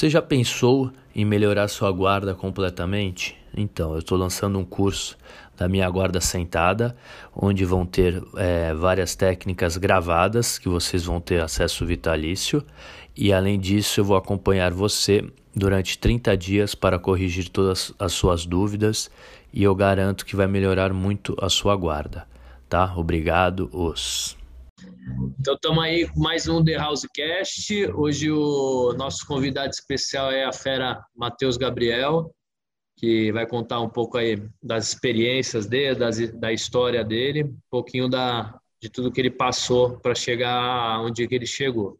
Você já pensou em melhorar sua guarda completamente? Então, eu estou lançando um curso da minha guarda sentada, onde vão ter é, várias técnicas gravadas que vocês vão ter acesso vitalício. E além disso, eu vou acompanhar você durante 30 dias para corrigir todas as suas dúvidas e eu garanto que vai melhorar muito a sua guarda, tá? Obrigado, os. Então estamos aí com mais um The Housecast. Hoje o nosso convidado especial é a fera Matheus Gabriel, que vai contar um pouco aí das experiências dele, das, da história dele, um pouquinho da, de tudo que ele passou para chegar onde que ele chegou.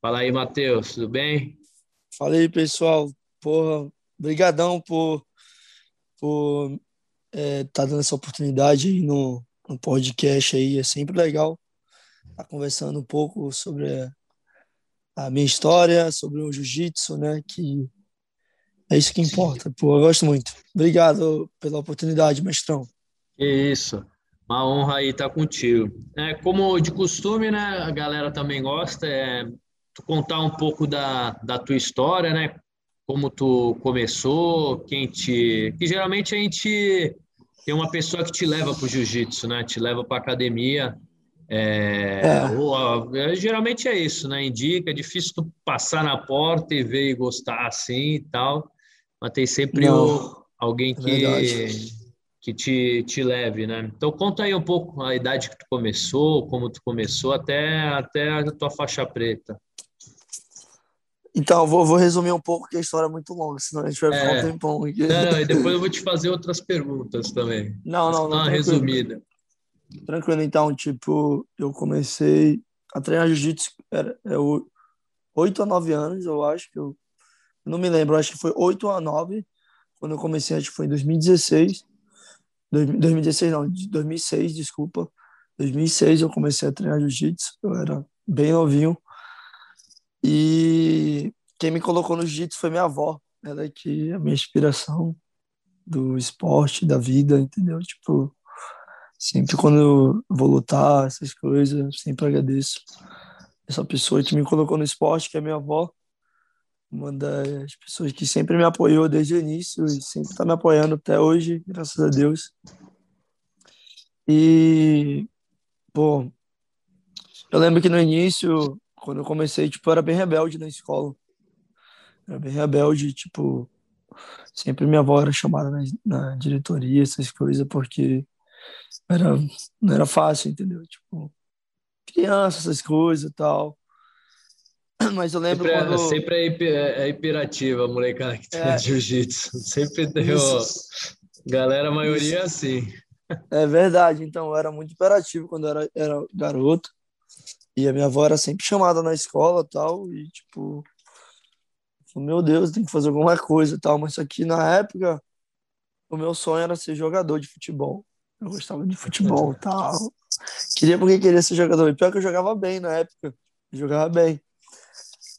Fala aí, Matheus, tudo bem? Fala aí, pessoal. Porra, brigadão por por é, tá dando essa oportunidade aí no, no podcast aí. É sempre legal estar tá conversando um pouco sobre a minha história, sobre o jiu-jitsu, né? Que é isso que importa. Pô, eu gosto muito. Obrigado pela oportunidade, mestrão. Que isso. Uma honra aí estar contigo. É, como de costume, né? A galera também gosta. É, tu contar um pouco da, da tua história, né? Como tu começou, quem te. Que geralmente a gente tem uma pessoa que te leva para o jiu-jitsu, né? Te leva para academia. É, é. Ou, geralmente é isso, né? Indica, é difícil tu passar na porta e ver e gostar assim e tal, mas tem sempre o, alguém é que, que te, te leve, né? Então conta aí um pouco a idade que tu começou, como tu começou até, até a tua faixa preta. Então, vou, vou resumir um pouco, que a história é muito longa, senão a gente vai ficar é. um tempão aqui. Não, e depois eu vou te fazer outras perguntas também. Não, não, não. Uma resumida. Tranquilo, então, tipo, eu comecei a treinar jiu-jitsu, era é, 8 a 9 anos, eu acho que eu, eu não me lembro, acho que foi 8 a 9, quando eu comecei, acho que foi em 2016, 2016 não, 2006, desculpa, 2006 eu comecei a treinar jiu-jitsu, eu era bem novinho, e quem me colocou no jiu-jitsu foi minha avó. Ela é que é a minha inspiração do esporte, da vida, entendeu? Tipo, sempre quando eu vou lutar, essas coisas, sempre agradeço essa pessoa que me colocou no esporte, que é minha avó. Uma das pessoas que sempre me apoiou desde o início e sempre está me apoiando até hoje, graças a Deus. E, pô, eu lembro que no início quando eu comecei, tipo, eu era bem rebelde na escola. Era bem rebelde, tipo, sempre minha avó era chamada na, na diretoria, essas coisas, porque era, não era fácil, entendeu? Tipo, criança, essas coisas e tal. Mas eu lembro sempre, é, quando... Sempre é, hiper, é hiperativa a molecada que tem é. jiu-jitsu. Sempre deu... Galera, a maioria é assim. É verdade. Então, eu era muito hiperativo quando eu era, era garoto. E a minha avó era sempre chamada na escola tal, e tipo, meu Deus, tem que fazer alguma coisa tal. Mas aqui na época, o meu sonho era ser jogador de futebol. Eu gostava de futebol tal. Queria porque queria ser jogador. E pior que eu jogava bem na época. Eu jogava bem.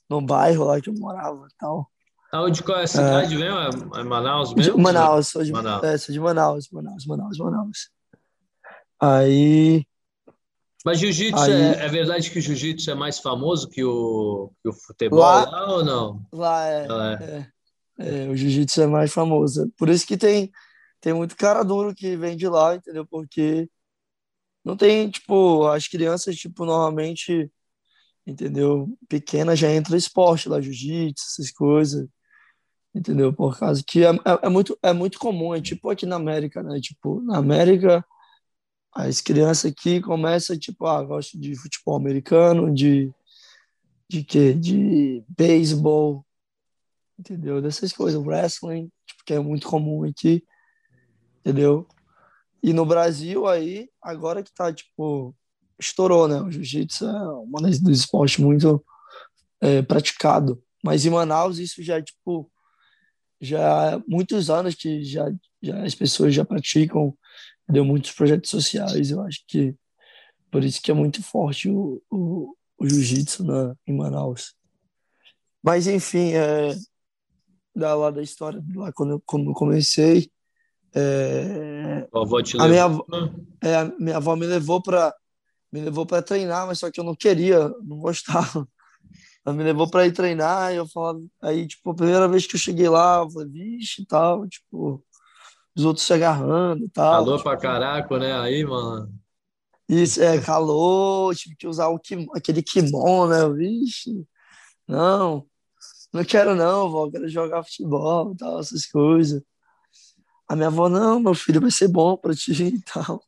No bairro lá que eu morava tal. Onde qual é a cidade é, mesmo? É Manaus mesmo? Manaus, sou de Manaus. É, sou de Manaus, Manaus, Manaus, Manaus. Aí mas jiu-jitsu, Aí... é, é, verdade que o jiu-jitsu é mais famoso que o, que o futebol lá, lá ou não? Lá é. é. é, é o jiu-jitsu é mais famoso. Por isso que tem, tem muito cara duro que vem de lá, entendeu? Porque não tem, tipo, as crianças, tipo, normalmente, entendeu? Pequena já entra esporte lá, jiu-jitsu, essas coisas, entendeu? Por causa que é, é, é, muito, é muito comum, é tipo aqui na América, né? Tipo, na América as crianças aqui começam, tipo, ah, gosto de futebol americano, de, de quê? De beisebol, entendeu? Dessas coisas, wrestling, tipo, que é muito comum aqui, entendeu? E no Brasil aí, agora que tá, tipo, estourou, né? O jiu-jitsu é um dos esportes muito é, praticado. Mas em Manaus isso já, tipo, já há muitos anos que já, já as pessoas já praticam deu muitos projetos sociais. Eu acho que por isso que é muito forte o, o, o jiu-jitsu em Manaus. Mas, enfim, é, da lá da história, lá quando quando eu comecei, é, a, minha, é, a minha avó me levou para me levou para treinar, mas só que eu não queria, não gostava. ela me levou para ir treinar, e eu falava, aí, tipo, a primeira vez que eu cheguei lá, eu falei, vixe, tal, tipo, os outros se agarrando e tal. Calor tipo, pra caraca, né? Aí, mano. Isso, é, calor, tive que usar o kim, aquele kimono, né? Vixe, não, não quero não, vó, quero jogar futebol e tal, essas coisas. A minha avó, não, meu filho vai ser bom pra ti e tal.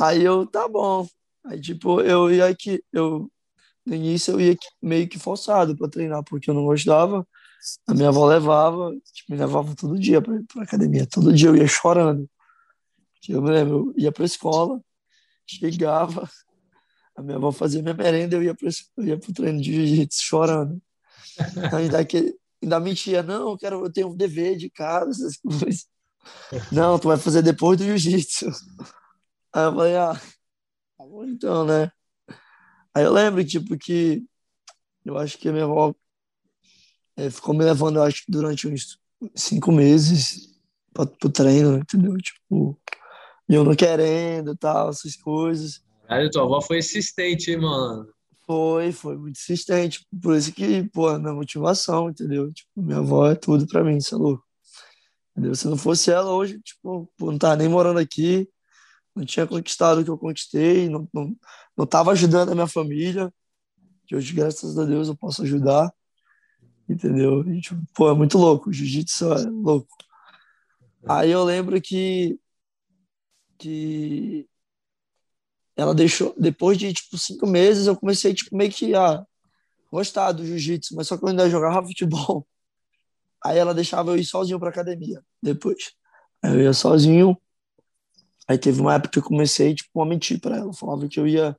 Aí eu, tá bom. Aí, tipo, eu ia que eu no início eu ia meio que forçado para treinar, porque eu não gostava. A minha avó levava, tipo, me levava todo dia para academia. Todo dia eu ia chorando. Eu me lembro, eu ia para escola, chegava, a minha avó fazia minha merenda, eu ia para eu ia pro treino de jiu-jitsu chorando. Ainda que ainda mentia, não, eu quero, eu tenho um dever de casa, essas coisas. Não, tu vai fazer depois do jiu-jitsu. Aí eu falei, ah, tá bom então, né? Aí eu lembro, tipo, que eu acho que a minha avó é, ficou me levando, eu acho durante uns cinco meses para o treino, entendeu? Tipo, eu não querendo tal, essas coisas. Aí tua avó foi insistente, hein, mano? Foi, foi muito insistente. Por isso que, pô, a minha motivação, entendeu? Tipo, minha avó é tudo pra mim, você é louco. Entendeu? Se não fosse ela hoje, tipo, pô, não tava nem morando aqui, não tinha conquistado o que eu conquistei, não, não, não estava ajudando a minha família, que hoje, graças a Deus, eu posso ajudar, entendeu? E, tipo, pô, é muito louco, jiu-jitsu é louco. Aí eu lembro que, que ela deixou, depois de, tipo, cinco meses, eu comecei, tipo, meio que a gostar do jiu-jitsu, mas só que eu ainda jogava futebol. Aí ela deixava eu ir sozinho pra academia, depois. Aí eu ia sozinho, Aí teve uma época que eu comecei, tipo, a mentir pra ela. Eu falava que eu ia,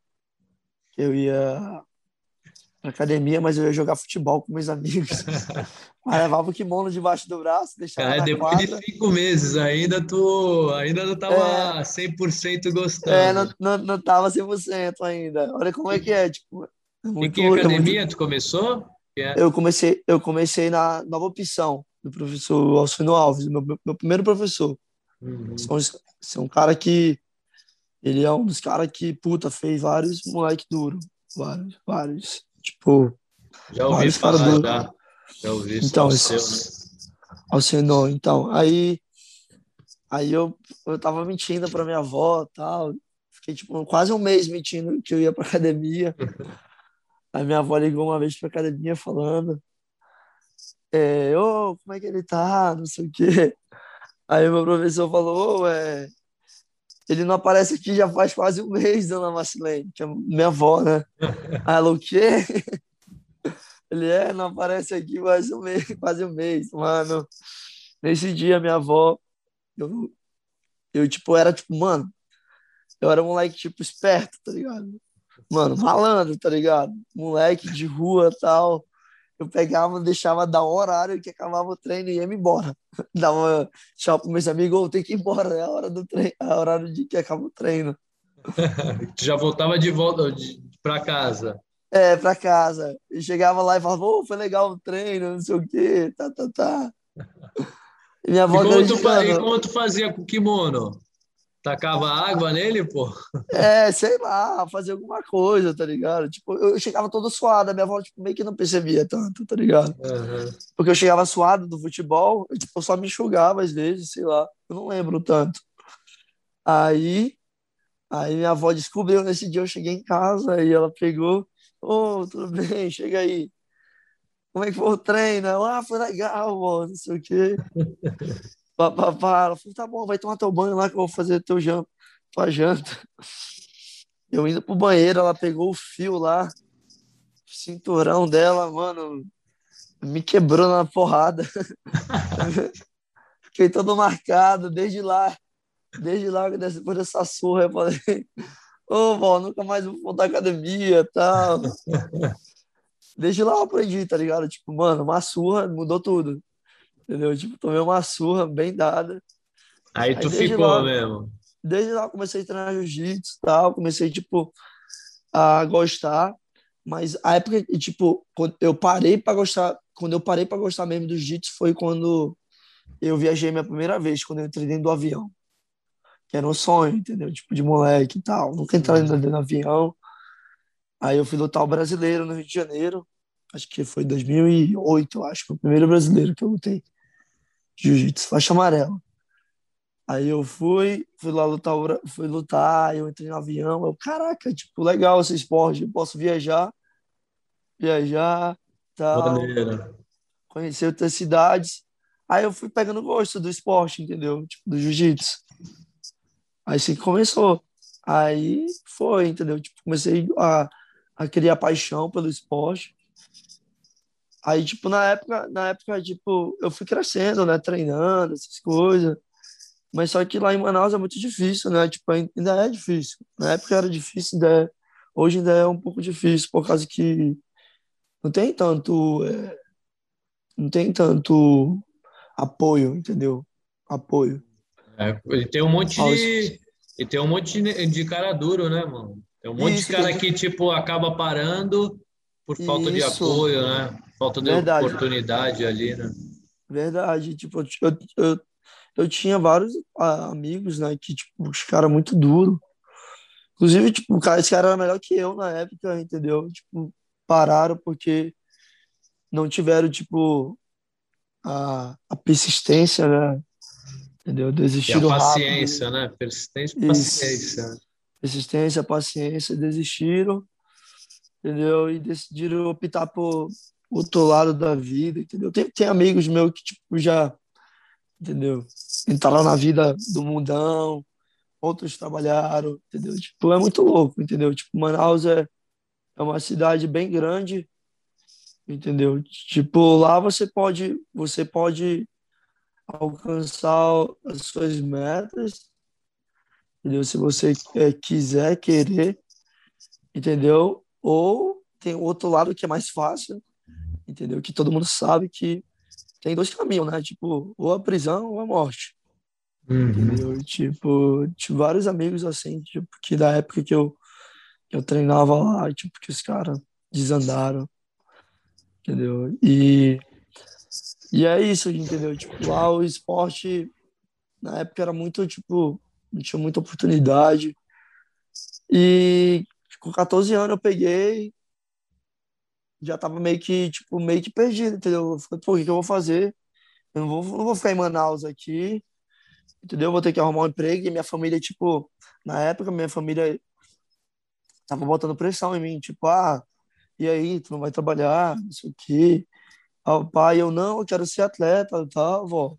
que eu ia pra academia, mas eu ia jogar futebol com meus amigos. Aí levava o kimono debaixo do braço, deixava Cara, na depois quadra. de cinco meses ainda tu ainda não tava é, 100% gostando. É, não, não, não tava 100% ainda. Olha como é que é, tipo... É muito, em que academia é muito... tu começou? É. Eu comecei, eu comecei na nova opção do professor Alcino Alves, meu, meu primeiro professor. Uhum. São, são um cara que. Ele é um dos caras que, puta, fez vários moleque duro. Vários, vários. Tipo. Já ouvi falar, duro. já. Já ouvi então, seu, né? Ao seu, não. Então, aí. Aí eu, eu tava mentindo pra minha avó tal. Fiquei, tipo, quase um mês mentindo que eu ia pra academia. Aí minha avó ligou uma vez pra academia falando. É, ô, oh, como é que ele tá? Não sei o quê. Aí meu professor falou, oh, é... ele não aparece aqui já faz quase um mês, dona Marcelene, que é minha avó, né? Ela, o quê? Ele é, não aparece aqui quase um mês, quase um mês, mano. Nesse dia, minha avó, eu, eu tipo, era tipo, mano, eu era um moleque, tipo, esperto, tá ligado? Mano, malandro, tá ligado? Moleque de rua tal eu pegava, deixava dar o horário que acabava o treino e ia me embora. Dava tchau para meus amigos, oh, tem que ir embora, é a hora do treino, é a hora de que acaba o treino. tu já voltava de volta para casa? É, para casa. E chegava lá e falava, oh, foi legal o treino, não sei o quê, tá, tá, tá. E minha avó e como, tu, e como tu fazia com o kimono? Tacava água nele, pô? É, sei lá, fazer alguma coisa, tá ligado? Tipo, eu chegava todo suado, a minha avó tipo, meio que não percebia tanto, tá ligado? Uhum. Porque eu chegava suado do futebol, eu, tipo, só me enxugava às vezes, sei lá, eu não lembro tanto. Aí, aí minha avó descobriu nesse dia, eu cheguei em casa, e ela pegou, ô, oh, tudo bem, chega aí. Como é que foi o treino? Ah, foi legal, mano, não sei o quê. Papapá. Ela falou, tá bom, vai tomar teu banho lá que eu vou fazer teu janta, tua janta. Eu indo pro banheiro, ela pegou o fio lá, o cinturão dela, mano, me quebrou na porrada. Fiquei todo marcado desde lá. Desde lá, depois dessa surra, eu falei, ô, oh, vó, nunca mais vou voltar à academia e tal. Desde lá eu aprendi, tá ligado? Tipo, mano, uma surra mudou tudo. Entendeu? Tipo, tomei uma surra bem dada. Aí tu Aí, ficou lá, mesmo. Desde lá comecei a treinar jiu-jitsu e tal, comecei, tipo, a gostar. Mas a época, tipo, quando eu parei para gostar, quando eu parei para gostar mesmo do jiu-jitsu foi quando eu viajei minha primeira vez, quando eu entrei dentro do avião. Que era um sonho, entendeu? Tipo, de moleque e tal. Nunca entrei dentro do avião. Aí eu fui lutar o brasileiro no Rio de Janeiro. Acho que foi 2008, acho que foi o primeiro brasileiro que eu lutei. Jiu-jitsu, faixa amarela. Aí eu fui, fui lá lutar, fui lutar, eu entrei no avião, eu, caraca, tipo, legal esse esporte, eu posso viajar, viajar, tal, conhecer outras cidades. Aí eu fui pegando gosto do esporte, entendeu? Tipo, do jiu-jitsu. Aí assim começou. Aí foi, entendeu? Tipo, comecei a, a criar paixão pelo esporte. Aí, tipo, na época, na época, tipo, eu fui crescendo, né? Treinando, essas coisas. Mas só que lá em Manaus é muito difícil, né? Tipo, ainda é difícil. Na época era difícil, ainda é, hoje ainda é um pouco difícil, por causa que não tem tanto. É, não tem tanto apoio, entendeu? Apoio. É, ele tem um monte de. E tem um monte de cara duro, né, mano? Tem um monte Isso, de cara que, tipo, acaba parando por falta Isso. de apoio, né? Falta de Verdade. oportunidade ali, né? Verdade. Tipo, eu, eu, eu tinha vários ah, amigos, né, que, tipo, os caras muito duro. Inclusive, tipo, o cara, esse cara era melhor que eu na época, entendeu? Tipo, pararam porque não tiveram, tipo, a, a persistência, né? Entendeu? Desistiram e a paciência, rápido. né? Persistência e paciência. Persistência, paciência, desistiram, entendeu? E decidiram optar por outro lado da vida, entendeu? Tem, tem amigos meus que, tipo, já, entendeu? Entraram na vida do mundão, outros trabalharam, entendeu? Tipo, é muito louco, entendeu? Tipo, Manaus é, é uma cidade bem grande, entendeu? Tipo, lá você pode, você pode alcançar as suas metas, entendeu? Se você é, quiser, querer, entendeu? Ou tem outro lado que é mais fácil, entendeu? Que todo mundo sabe que tem dois caminhos, né? Tipo, ou a prisão ou a morte. Uhum. Entendeu? Tipo, tive vários amigos assim, tipo, que da época que eu, que eu treinava lá, tipo, que os caras desandaram, entendeu? E e é isso, entendeu? Tipo, lá o esporte, na época, era muito, tipo, não tinha muita oportunidade. E com 14 anos eu peguei, já tava meio que, tipo, meio que perdido, entendeu? Eu falei, pô, o que eu vou fazer? Eu não vou, não vou ficar em Manaus aqui, entendeu? Eu vou ter que arrumar um emprego. E minha família, tipo, na época, minha família tava botando pressão em mim, tipo, ah, e aí, tu não vai trabalhar, não sei o quê. Ah, o pai, eu não, eu quero ser atleta, tá, vó?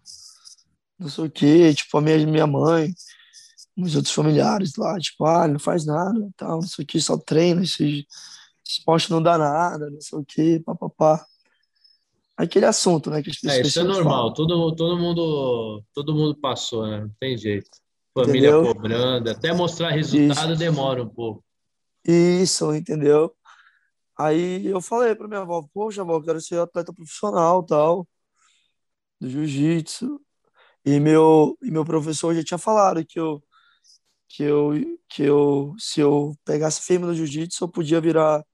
Não sei o quê, tipo, a minha, minha mãe, os outros familiares lá, tipo, ah, não faz nada, tal, não sei o quê, só treina, esse, esse esporte não dá nada, não sei o quê, papapá. Aquele assunto, né, que as É, isso é normal, todo, todo mundo todo mundo passou, né, não tem jeito. Família entendeu? cobrando, até mostrar resultado isso. demora um pouco. Isso, entendeu? Aí eu falei para minha avó, poxa, avó, eu quero ser atleta profissional, tal, do jiu-jitsu. E meu, e meu professor já tinha falado que eu, que eu, que eu, se eu pegasse firme no jiu-jitsu, eu podia virar,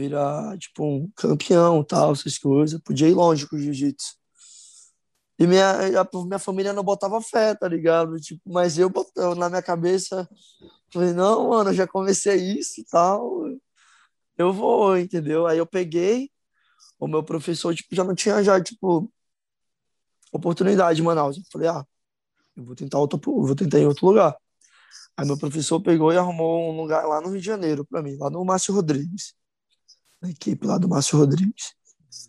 virar, tipo, um campeão, tal, essas coisas. Podia ir longe com o jiu-jitsu. E minha, a, minha família não botava fé, tá ligado? Tipo, mas eu botando na minha cabeça, falei, não, mano, já comecei isso e tal eu vou, entendeu? Aí eu peguei, o meu professor, tipo, já não tinha já, tipo, oportunidade em Manaus. Eu falei, ah, eu vou tentar outro, vou tentar em outro lugar. Aí meu professor pegou e arrumou um lugar lá no Rio de Janeiro para mim, lá no Márcio Rodrigues. Na equipe lá do Márcio Rodrigues.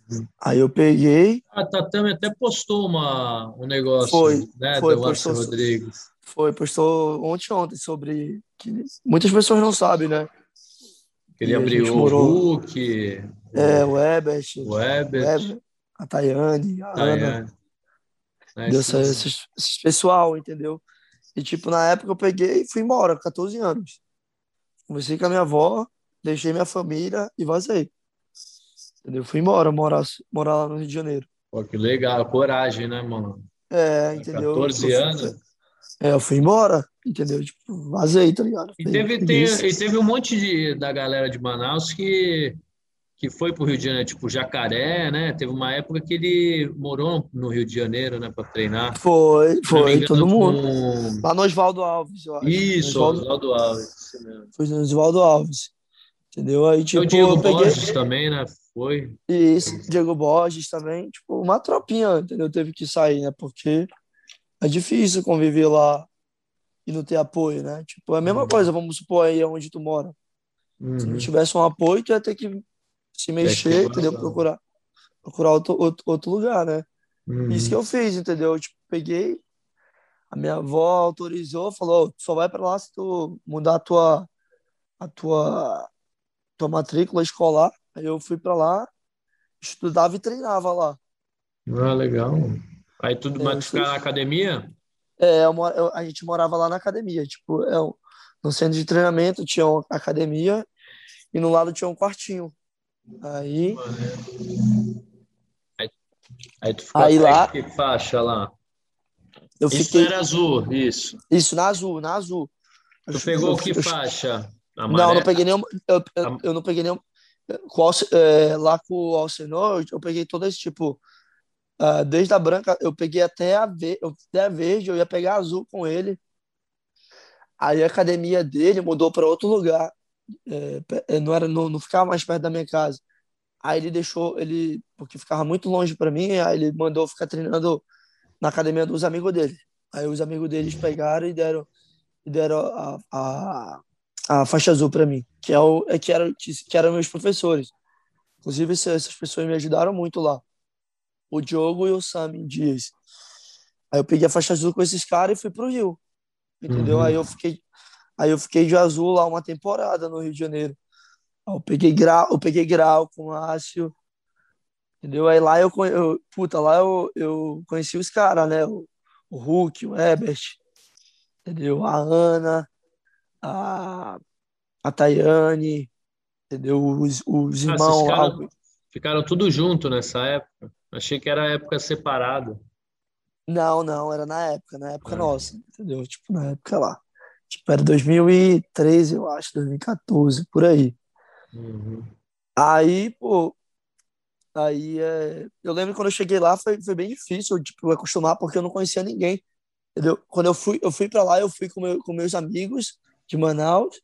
Uhum. Aí eu peguei. A Tatame até postou uma, um negócio, foi, né, foi, do Márcio Rodrigues. Foi, postou ontem ontem sobre que muitas pessoas não sabem, né? Ele abriu o Hulk. É, o Ebert. O Ebert. a Tayane, a Tayane. Ana. É, Deu essa, esse, esse pessoal, entendeu? E, tipo, na época eu peguei e fui embora, 14 anos. Comecei com a minha avó, deixei minha família e vazei. Entendeu? Fui embora, morar, morar lá no Rio de Janeiro. Pô, que legal, coragem, né, mano? É, entendeu? 14 anos. É, eu fui embora, entendeu? Tipo, vazei, tá ligado? E teve, tem, e teve um monte de, da galera de Manaus que, que foi pro Rio de Janeiro, tipo Jacaré, né? Teve uma época que ele morou no Rio de Janeiro, né, para treinar. Foi, foi, engano, todo mundo. Com... Lá no Oswaldo Alves, eu acho. Isso, Oswaldo, Oswaldo Alves. Foi no Oswaldo Alves. Entendeu? Aí, tipo, o Diego eu peguei... Borges também, né? Foi. Isso, Diego Borges também. Tipo, uma tropinha, entendeu? Teve que sair, né? Porque é difícil conviver lá e não ter apoio, né? Tipo, é a mesma uhum. coisa, vamos supor aí onde tu mora. Uhum. Se não uhum. tivesse um apoio, tu ia ter que se mexer, entendeu? Procurar, procurar outro, outro, outro lugar, né? Uhum. Isso que eu fiz, entendeu? Tipo, peguei, a minha avó autorizou, falou, só vai para lá se tu mudar a tua, a tua, tua matrícula escolar. Aí eu fui para lá, estudava e treinava lá. Ah, legal. Aí tudo, é, mas ficar na academia? É, eu, eu, a gente morava lá na academia, tipo, é, no centro de treinamento tinha uma academia e no lado tinha um quartinho. Aí. Aí, aí tu ficou aí lá, que faixa lá? Eu isso fiquei... era azul, isso. Isso, na azul, na azul. Tu eu, pegou eu, que faixa? Amarela? Não, não peguei nenhum. Eu, eu, eu não peguei nenhum. Com, é, lá com o Alcenor, eu peguei todo esse tipo. Uh, desde a branca, eu peguei até a, ver, até a verde, eu ia pegar azul com ele. Aí a academia dele mudou para outro lugar. É, é, não era não, não ficava mais perto da minha casa. Aí ele deixou ele porque ficava muito longe para mim, aí ele mandou ficar treinando na academia dos amigos dele. Aí os amigos deles pegaram e deram e deram a, a, a faixa azul para mim, que é o é que era que eram meus professores. Inclusive essas pessoas me ajudaram muito lá. O Diogo e o Sami Dias. Aí eu peguei a faixa azul com esses caras e fui pro Rio. Entendeu? Uhum. Aí eu fiquei Aí eu fiquei de azul lá uma temporada no Rio de Janeiro. Aí eu peguei grau, eu peguei grau com o Ácio. Entendeu? Aí lá eu, eu puta, lá eu, eu conheci os caras, né? O, o Hulk, o Ebert, entendeu? A Ana, a, a Tayane, entendeu? Os, os ah, irmãos ah, lá. Ficaram tudo junto nessa época. Achei que era época separada. Não, não, era na época, na época é. nossa, entendeu? Tipo, na época lá. Tipo, era 2013, eu acho, 2014, por aí. Uhum. Aí, pô, aí é... eu lembro quando eu cheguei lá foi, foi bem difícil, tipo, acostumar porque eu não conhecia ninguém, entendeu? Quando eu fui, eu fui para lá, eu fui com, meu, com meus amigos de Manaus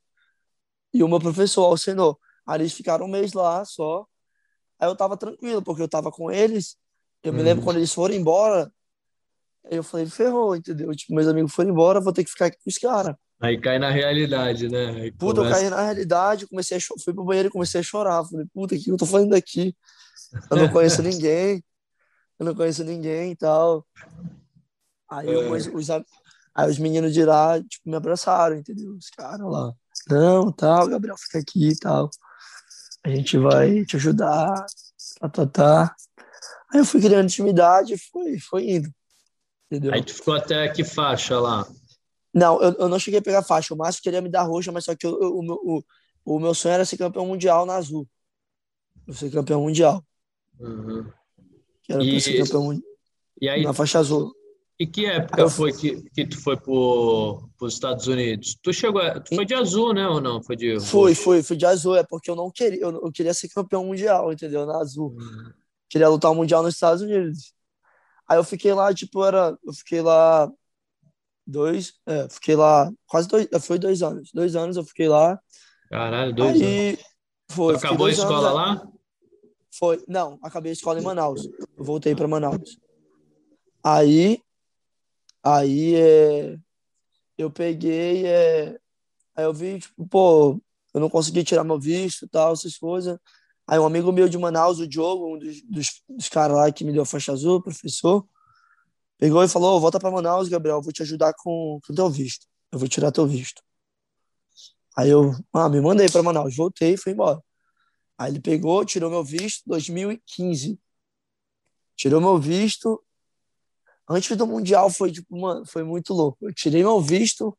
e o meu professor, Alcenor. Aí eles ficaram um mês lá só. Aí eu tava tranquilo, porque eu tava com eles. Eu me lembro uhum. quando eles foram embora, eu falei, ferrou, entendeu? Tipo, meus amigos foram embora, vou ter que ficar aqui com os caras. Aí cai na realidade, né? Aí puta, começa... eu caí na realidade, comecei a cho... fui pro banheiro e comecei a chorar. Falei, puta, o que eu tô fazendo aqui? Eu não conheço ninguém, eu não conheço ninguém e tal. Aí, é. os, os, aí os meninos de lá, tipo, me abraçaram, entendeu? Os caras lá, não, tal, Gabriel, fica aqui e tal. A gente vai te ajudar, tá, tá, tá. Aí eu fui criando intimidade e foi, foi indo. Entendeu? Aí tu ficou até que faixa lá? Não, eu, eu não cheguei a pegar faixa. O Márcio queria me dar roxa, mas só que eu, eu, o, meu, o, o meu sonho era ser campeão mundial na azul. Eu ser campeão mundial. Uhum. Era e, ser campeão mundial. E aí, na faixa azul. E que época eu... foi que, que tu foi para os Estados Unidos? Tu chegou, tu foi de azul, né, ou não? Foi de Fui, fui, fui de azul, é porque eu não queria, eu, eu queria ser campeão mundial, entendeu? Na azul. Uhum. Queria lutar o mundial nos Estados Unidos. Aí eu fiquei lá, tipo, era, eu fiquei lá dois, é, fiquei lá quase dois, foi dois anos, dois anos eu fiquei lá. Caralho, dois Aí, anos. Foi, acabou a escola anos, lá? Foi, não, acabei a escola em Manaus. Eu voltei para Manaus. Aí, aí é, eu peguei, é, aí eu vi, tipo, pô, eu não consegui tirar meu visto e tal, essas coisas. Aí um amigo meu de Manaus, o Diogo, um dos, dos, dos caras lá que me deu a faixa azul, professor, Pegou e falou: volta para Manaus, Gabriel, vou te ajudar com o teu visto. Eu vou tirar teu visto. Aí eu, ah, me mandei para Manaus, voltei e fui embora. Aí ele pegou, tirou meu visto 2015. Tirou meu visto. Antes do Mundial foi tipo, mano, foi muito louco. Eu tirei meu visto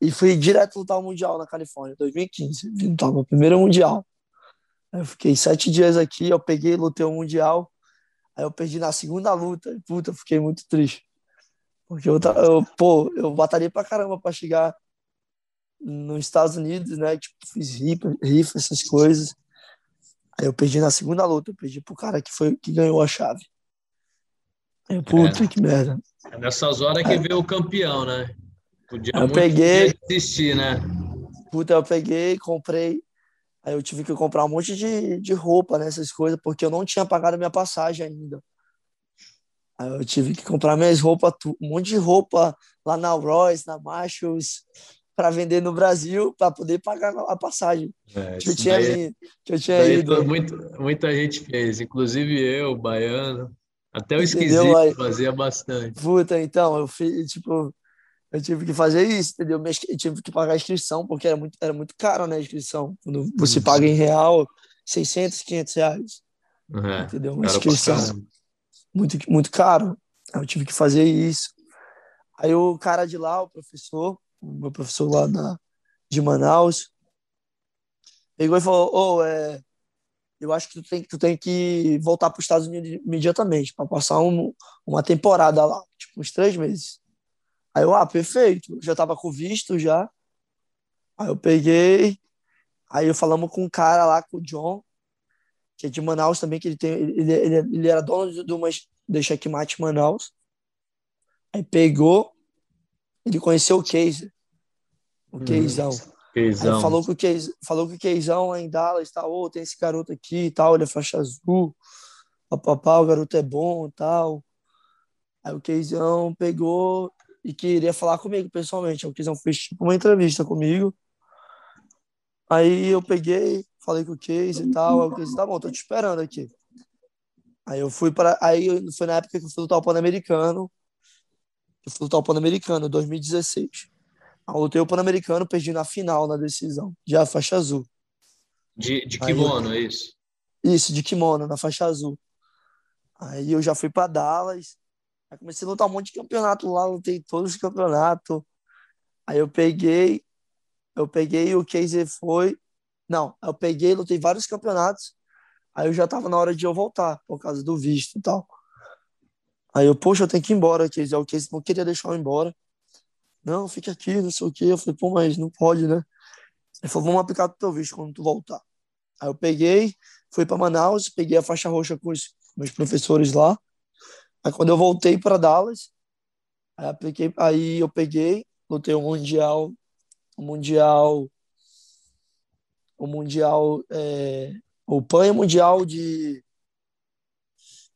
e fui direto lutar o Mundial na Califórnia, 2015. Lutar meu primeiro Mundial. Eu fiquei sete dias aqui, eu peguei, lutei o Mundial. Aí eu perdi na segunda luta. Puta, fiquei muito triste. Porque eu, eu pô, eu batalhei pra caramba pra chegar nos Estados Unidos, né? Tipo, fiz rifa, rifa, essas coisas. Aí eu perdi na segunda luta. Eu perdi pro cara que foi que ganhou a chave. Eu, puta, é. que merda. É nessas horas que é. vê o campeão, né? Podia eu peguei. Desistir, né? Puta, eu peguei, comprei. Aí eu tive que comprar um monte de, de roupa, né, essas coisas, porque eu não tinha pagado minha passagem ainda. Aí eu tive que comprar minhas roupas, um monte de roupa lá na Royce, na Marshalls, para vender no Brasil, para poder pagar a passagem é, que, eu tinha, daí, que eu tinha ido. Muito, muita gente fez, inclusive eu, baiano. Até o esquisito Aí, fazia bastante. Puta, então, eu fiz, tipo, eu tive que fazer isso, entendeu? Eu tive que pagar a inscrição, porque era muito, era muito caro, né, a inscrição. Quando você uhum. paga em real, 600, 500 reais. É, entendeu? Uma inscrição. Muito, muito caro. Eu tive que fazer isso. Aí o cara de lá, o professor, o meu professor lá da, de Manaus, pegou e falou: oh, é, eu acho que tu tem, tu tem que voltar para os Estados Unidos imediatamente, para passar um, uma temporada lá, tipo, uns três meses. Aí eu, ah, perfeito, já estava com visto já. Aí eu peguei, aí eu falamos com um cara lá, com o John, que é de Manaus também, que ele tem, ele, ele, ele era dono de, de uma de Checkmate Manaus. Aí pegou, ele conheceu o Keiser, o hum, Keizão. Keizão. Aí falou que o Keizão, falou que o Keizão lá em Dallas, tal, oh, tem esse garoto aqui e tal, ele é faixa azul, papapá, o garoto é bom e tal. Aí o Keizão pegou e queria falar comigo pessoalmente. O Keizão fez tipo uma entrevista comigo. Aí eu peguei, falei com o Case e tal. Aí o Case, tá bom, tô te esperando aqui. Aí eu fui para. Aí foi na época que eu fui lutar o Pan-Americano. Eu fui lutar o Pan-Americano, 2016. Eu lutei o Pan-Americano, perdi na final, na decisão, já faixa azul. De, de kimono, aí, é isso? Isso, de kimono, na faixa azul. Aí eu já fui para Dallas. Aí comecei a lutar um monte de campeonato lá, lutei todos os campeonatos. Aí eu peguei, eu peguei, o Casey foi. Não, eu peguei, lutei vários campeonatos. Aí eu já tava na hora de eu voltar, por causa do visto e tal. Aí eu, poxa, eu tenho que ir embora, Casey. O Casey não queria deixar eu ir embora. Não, fica aqui, não sei o quê. Eu falei, pô, mas não pode, né? Ele falou, vamos aplicar o teu visto quando tu voltar. Aí eu peguei, fui para Manaus, peguei a faixa roxa com os meus professores lá. Aí quando eu voltei para Dallas, aí, apliquei, aí eu peguei, lutei o Mundial, o Mundial, o Mundial, é, o PAN Mundial de,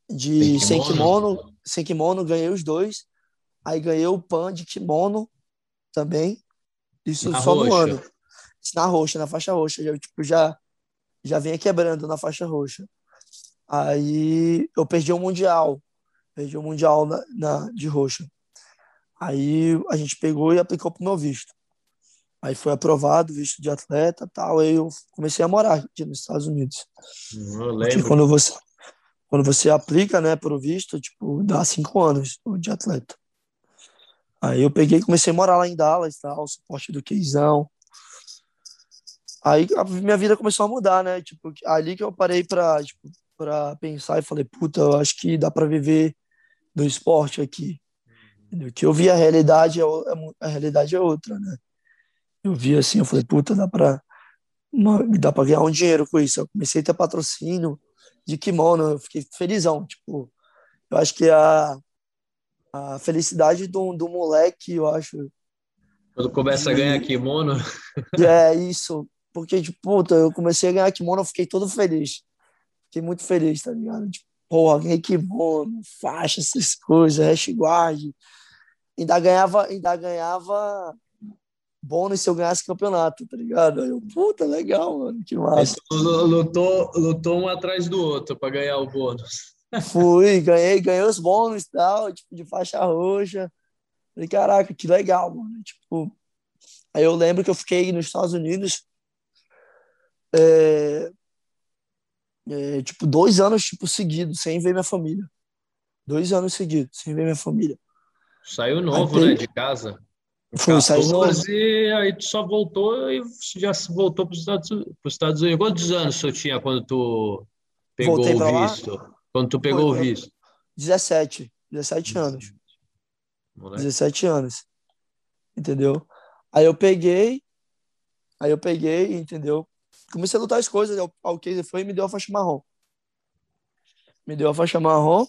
de sem kimono, sem kimono, ganhei os dois. Aí ganhei o PAN de kimono também. Isso na só roxa. no ano. Na roxa, na faixa roxa. Já, tipo, já, já vinha quebrando na faixa roxa. Aí eu perdi o Mundial. Perdi o Mundial na, na, de roxa. Aí a gente pegou e aplicou pro meu visto. Aí foi aprovado, visto de atleta tal. Aí eu comecei a morar aqui nos Estados Unidos. Eu Porque quando você, quando você aplica, né, pro visto, tipo, dá cinco anos de atleta. Aí eu peguei comecei a morar lá em Dallas, tal, suporte do Queizão. Aí a minha vida começou a mudar, né? Tipo, ali que eu parei pra, tipo, pra pensar e falei, puta, eu acho que dá pra viver do esporte aqui. Que eu vi a realidade, é a realidade é outra, né? eu vi assim, eu falei, puta, dá pra, dá pra ganhar um dinheiro com isso. Eu comecei a ter patrocínio de kimono, eu fiquei felizão, tipo, eu acho que a, a felicidade do, do moleque, eu acho... Quando começa a ganhar kimono... É, isso, porque, tipo, puta, eu comecei a ganhar kimono, eu fiquei todo feliz. Fiquei muito feliz, tá ligado? Tipo, porra, ganhei kimono, faixa, essas coisas, hash guard. Ainda ganhava, ainda ganhava bônus se eu ganhasse campeonato, tá ligado? Aí eu, puta, legal, mano, que massa. Lutou, lutou um atrás do outro para ganhar o bônus. Fui, ganhei, ganhei os bônus e tal, tipo, de faixa roxa. Falei, caraca, que legal, mano. Tipo, aí eu lembro que eu fiquei nos Estados Unidos, é, é, tipo, dois anos, tipo, seguidos, sem ver minha família. Dois anos seguidos, sem ver minha família. Saiu novo, aí, né, de casa. Foi, 14, aí tu só voltou e já voltou para os Estados, Estados Unidos. Quantos anos você tinha quando tu pegou o visto? Lá? Quando tu pegou Foi, o visto? 17, 17 anos. Moleque. 17 anos. Entendeu? Aí eu peguei, aí eu peguei, entendeu? Comecei a lutar as coisas, o que foi e me deu a faixa marrom. Me deu a faixa marrom,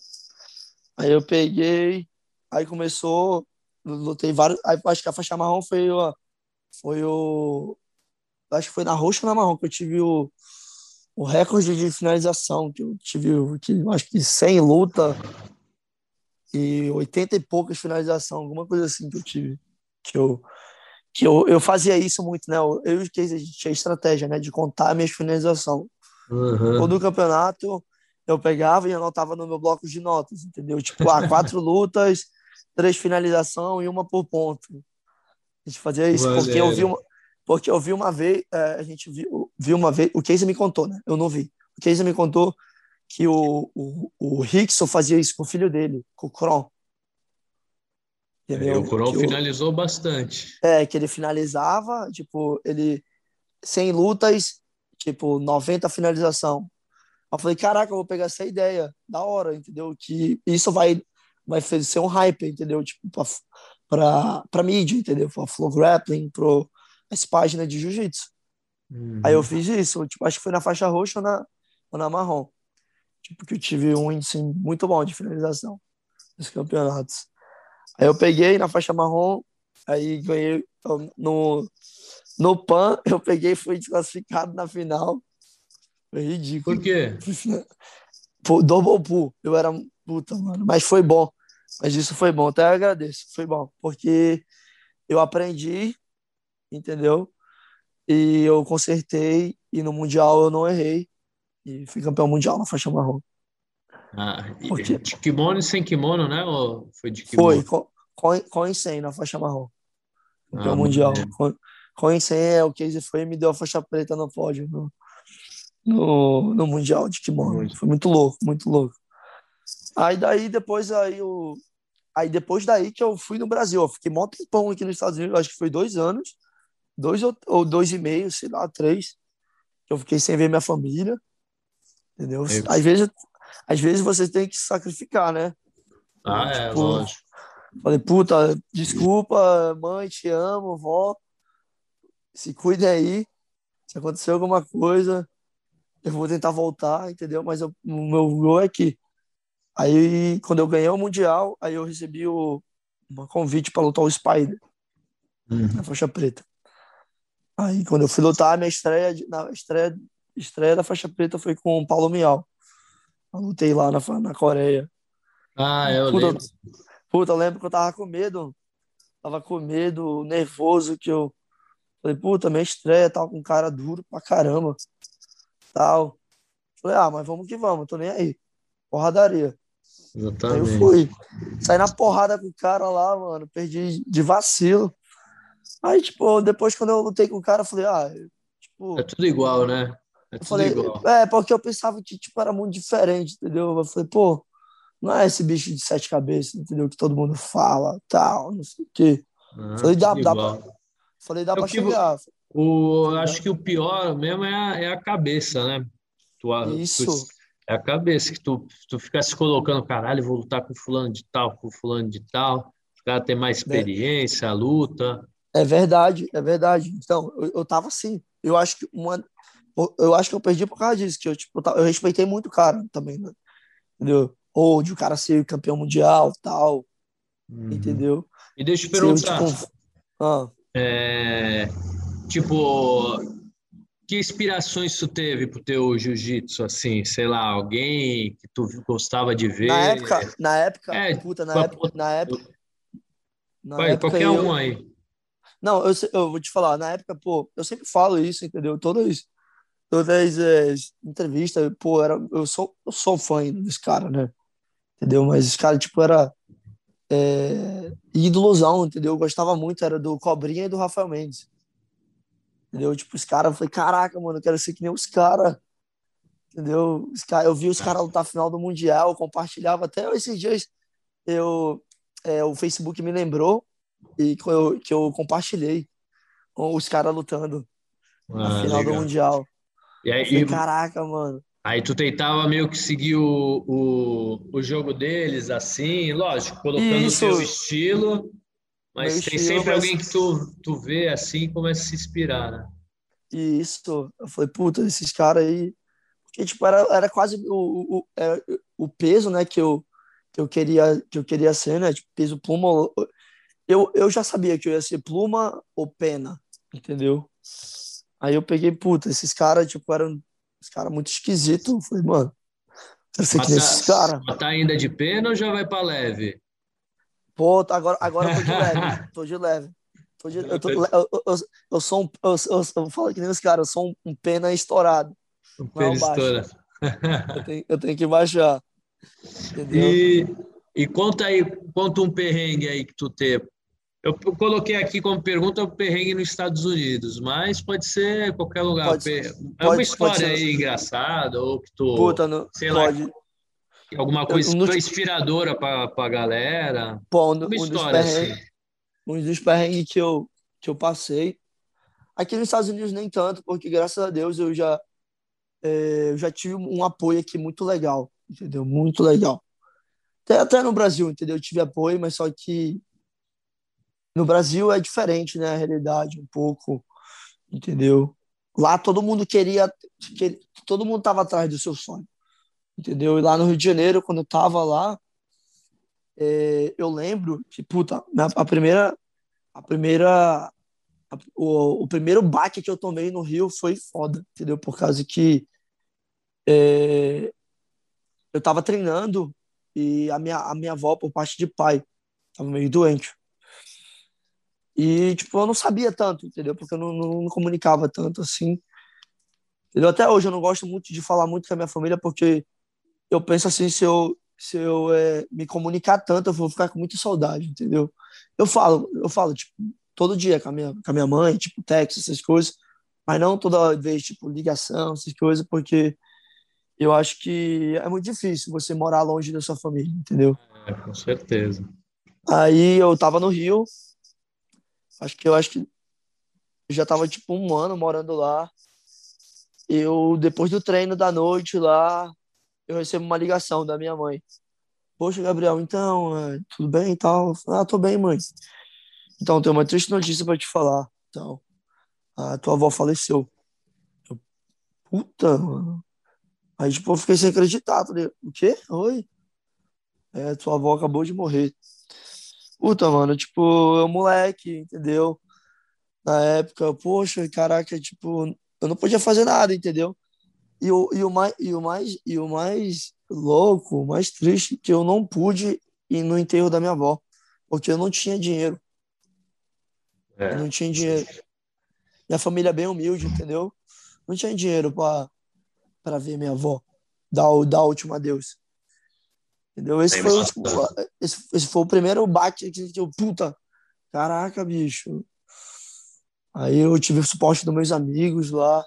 aí eu peguei, aí começou lutei vários. Acho que a faixa marrom foi o. Foi o. acho que foi na roxa ou na marrom que eu tive o, o recorde de finalização, que eu tive, que, acho que 100 luta e 80 e poucas finalização, alguma coisa assim que eu tive. Que eu, que eu, eu fazia isso muito, né? Eu, eu e o Case, a gente tinha estratégia, né? De contar a minha finalização. Uhum. Todo campeonato eu pegava e anotava no meu bloco de notas, entendeu? Tipo, ah, quatro lutas, três finalização e uma por ponto. A gente fazia isso Valeu. porque eu vi uma, porque eu vi uma vez, é, a gente viu, viu uma vez, o Casey me contou, né? Eu não vi. O Casey me contou que o, o, o Rickson fazia isso com o filho dele, com o Kron. É, o Kron finalizou bastante. É, que ele finalizava, tipo, ele sem lutas, tipo, 90 finalização. Eu falei, caraca, eu vou pegar essa ideia, da hora, entendeu? Que isso vai, vai ser um hype, entendeu? Tipo, pra, pra, pra mídia, entendeu? Pra Flow Grappling, pro, as páginas de jiu-jitsu. Uhum. Aí eu fiz isso, tipo, acho que foi na faixa roxa ou na, ou na marrom. Tipo, que eu tive um índice muito bom de finalização nos campeonatos. Aí eu peguei na faixa marrom, aí ganhei no, no PAN, eu peguei e fui desclassificado na final. Foi ridículo. Por quê? Double pull. Eu era puta, mano. Mas foi bom. Mas isso foi bom. Até agradeço. Foi bom. Porque eu aprendi, entendeu? E eu consertei. E no Mundial eu não errei. E fui campeão mundial na faixa marrom. Ah, Porque... De kimono e sem kimono, né? Ou foi de kimono? Foi, com, e sem na faixa marrom. Campeão ah, mundial. Com, e sem é o que foi e me deu a faixa preta no pódio. No, no, no Mundial de Kimono. Foi muito louco, muito louco. Aí daí depois aí eu, aí depois daí que eu fui no Brasil, eu fiquei mó tempão aqui nos Estados Unidos, acho que foi dois anos, dois ou, ou dois e meio, sei lá, três. Eu fiquei sem ver minha família, entendeu? Eu... Às vezes, às vezes você tem que sacrificar, né? Ah, é, tipo, lógico. Falei, puta, desculpa, mãe, te amo, vó. Se cuidem aí. Se acontecer alguma coisa, eu vou tentar voltar, entendeu? Mas eu, o meu gol é que aí quando eu ganhei o mundial, aí eu recebi o um convite para lutar o Spider uhum. na faixa preta. Aí quando eu fui lutar, a minha estreia na estreia estreia da faixa preta foi com o Paulo Mial. Eu lutei lá na, na Coreia. Ah, eu puta, lembro. Puta, eu lembro que eu tava com medo. Tava com medo, nervoso, que eu falei, puta, minha estreia, tava com um cara duro pra caramba tal. Falei, ah, mas vamos que vamos, tô nem aí. Porradaria. Exatamente. Aí eu fui. Saí na porrada com o cara lá, mano. Perdi de vacilo. Aí, tipo, depois quando eu lutei com o cara, eu falei, ah, tipo. É tudo igual, né? É tudo falei, igual. É, porque eu pensava que, tipo, era muito diferente, entendeu? Eu falei, pô, não é esse bicho de sete cabeças, entendeu? Que todo mundo fala, tal, não sei o quê. Ah, falei, dá, dá pra, falei, dá é pra chegar. O, acho que o pior mesmo é a, é a cabeça, né? Tu, Isso. Tu, é a cabeça que tu, tu fica se colocando, caralho, vou lutar com fulano de tal, com fulano de tal. O cara tem mais experiência, é. luta. É verdade, é verdade. Então, eu, eu tava assim. Eu acho que uma. Eu acho que eu perdi por causa disso, que eu, tipo, eu respeitei muito o cara também, né? Entendeu? Ou de o cara ser campeão mundial tal. Uhum. Entendeu? E deixa eu perguntar. Eu, tipo, ah. é Tipo, que inspirações tu teve pro teu jiu-jitsu, assim? Sei lá, alguém que tu gostava de ver? Na época, na época, é, puta, na época, na época... Na Vai, época qualquer eu, um aí. Não, eu, eu vou te falar, na época, pô, eu sempre falo isso, entendeu? Todas, todas as entrevistas, pô, era, eu, sou, eu sou fã desse cara, né? Entendeu? Mas esse cara, tipo, era é, entendeu? Eu gostava muito, era do Cobrinha e do Rafael Mendes. Entendeu? Tipo, os caras, eu falei, caraca, mano, eu quero ser que nem os caras. Entendeu? Os cara, eu vi os caras lutar final do Mundial, compartilhava até esses dias. Eu, é, o Facebook me lembrou e que eu, que eu compartilhei os caras lutando ah, na final legal. do Mundial. E aí, falei, caraca, mano. Aí tu tentava meio que seguir o, o, o jogo deles, assim, lógico, colocando Isso. o seu estilo, mas Meu tem sempre alguém que tu, tu vê assim e começa a se inspirar, né? Isso. Eu falei, puta, esses caras aí. Porque, tipo, era, era quase o, o, o peso, né, que eu, que eu queria que eu queria ser, né? Tipo, peso pluma. Eu, eu já sabia que eu ia ser pluma ou pena, entendeu? Aí eu peguei, puta, esses caras, tipo, eram os caras muito esquisitos. Falei, mano, quero ser que esses caras. Tá ainda de pena ou já vai pra leve? Pô, tá, agora, agora eu tô de leve. tô de leve. Tô de, eu, tô, eu, eu, eu, sou um. Eu, eu, eu falo que nem os caras, eu sou um, um pena estourado. Um pena estourado. eu, tenho, eu tenho que baixar. Entendeu? E, e conta aí, conta um perrengue aí que tu teve. Eu coloquei aqui como pergunta o perrengue nos Estados Unidos, mas pode ser qualquer lugar. Pode, é pode, uma história aí engraçada, ou que tu, Puta, não, sei pode. lá, alguma coisa eu, inspiradora para a galera. Pô, um, uma história dos assim. Um dos perrengues que eu, que eu passei. Aqui nos Estados Unidos nem tanto, porque graças a Deus eu já, é, eu já tive um apoio aqui muito legal, entendeu? Muito legal. Até, até no Brasil, entendeu? Eu tive apoio, mas só que no Brasil é diferente, né? A realidade um pouco, entendeu? Lá todo mundo queria, todo mundo estava atrás do seu sonho, entendeu? E lá no Rio de Janeiro, quando eu estava lá, é, eu lembro que, puta, a primeira, a primeira, a, o, o primeiro baque que eu tomei no Rio foi foda, entendeu? Por causa que é, eu estava treinando e a minha, a minha avó, por parte de pai, estava meio doente. E, tipo, eu não sabia tanto, entendeu? Porque eu não, não, não, comunicava tanto assim. Entendeu? Até hoje eu não gosto muito de falar muito com a minha família, porque eu penso assim, se eu, se eu é, me comunicar tanto, eu vou ficar com muita saudade, entendeu? Eu falo, eu falo, tipo, todo dia com a minha, com a minha mãe, tipo, texto, essas coisas, mas não toda vez, tipo, ligação, essas coisas, porque eu acho que é muito difícil você morar longe da sua família, entendeu? É, com certeza. Aí eu tava no Rio, Acho que eu acho que já tava tipo um ano morando lá. Eu, depois do treino da noite lá, eu recebo uma ligação da minha mãe. Poxa, Gabriel, então, é, tudo bem e tal? Ah, tô bem, mãe. Então, tenho uma triste notícia para te falar. Então, a tua avó faleceu. Eu, Puta, mano. Aí, tipo, eu fiquei sem acreditar. Falei, o quê? Oi? É, tua avó acabou de morrer. Puta, mano, tipo, eu moleque, entendeu? Na época, poxa, caraca, tipo, eu não podia fazer nada, entendeu? E o, e o, mais, e o, mais, e o mais louco, o mais triste, que eu não pude ir no enterro da minha avó, porque eu não tinha dinheiro. É. Eu não tinha dinheiro. Minha família é bem humilde, entendeu? Não tinha dinheiro para ver minha avó, dar, dar o último adeus. Entendeu? Esse, foi o, esse, esse, foi o primeiro bate que eu, puta, caraca, bicho. Aí eu tive o suporte dos meus amigos lá,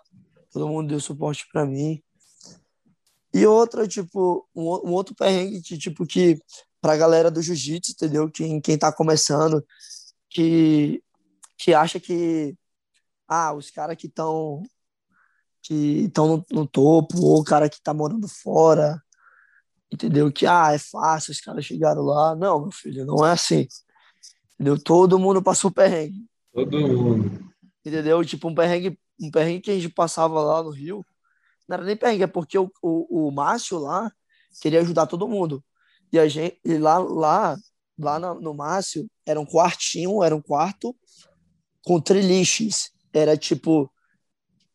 todo mundo deu suporte para mim. E outra, tipo, um, um, outro perrengue que, tipo, que pra galera do jiu-jitsu, entendeu? Quem, quem tá começando, que, que acha que, ah, os caras que estão que estão no, no, topo, ou o cara que tá morando fora, entendeu? Que, ah, é fácil, os caras chegaram lá. Não, meu filho, não é assim. Entendeu? Todo mundo passou perrengue. Todo mundo. Entendeu? Tipo, um perrengue, um perrengue que a gente passava lá no Rio, não era nem perrengue, é porque o, o, o Márcio lá queria ajudar todo mundo. E a gente, e lá, lá, lá no, Márcio, era um quartinho, era um quarto com triliches. Era tipo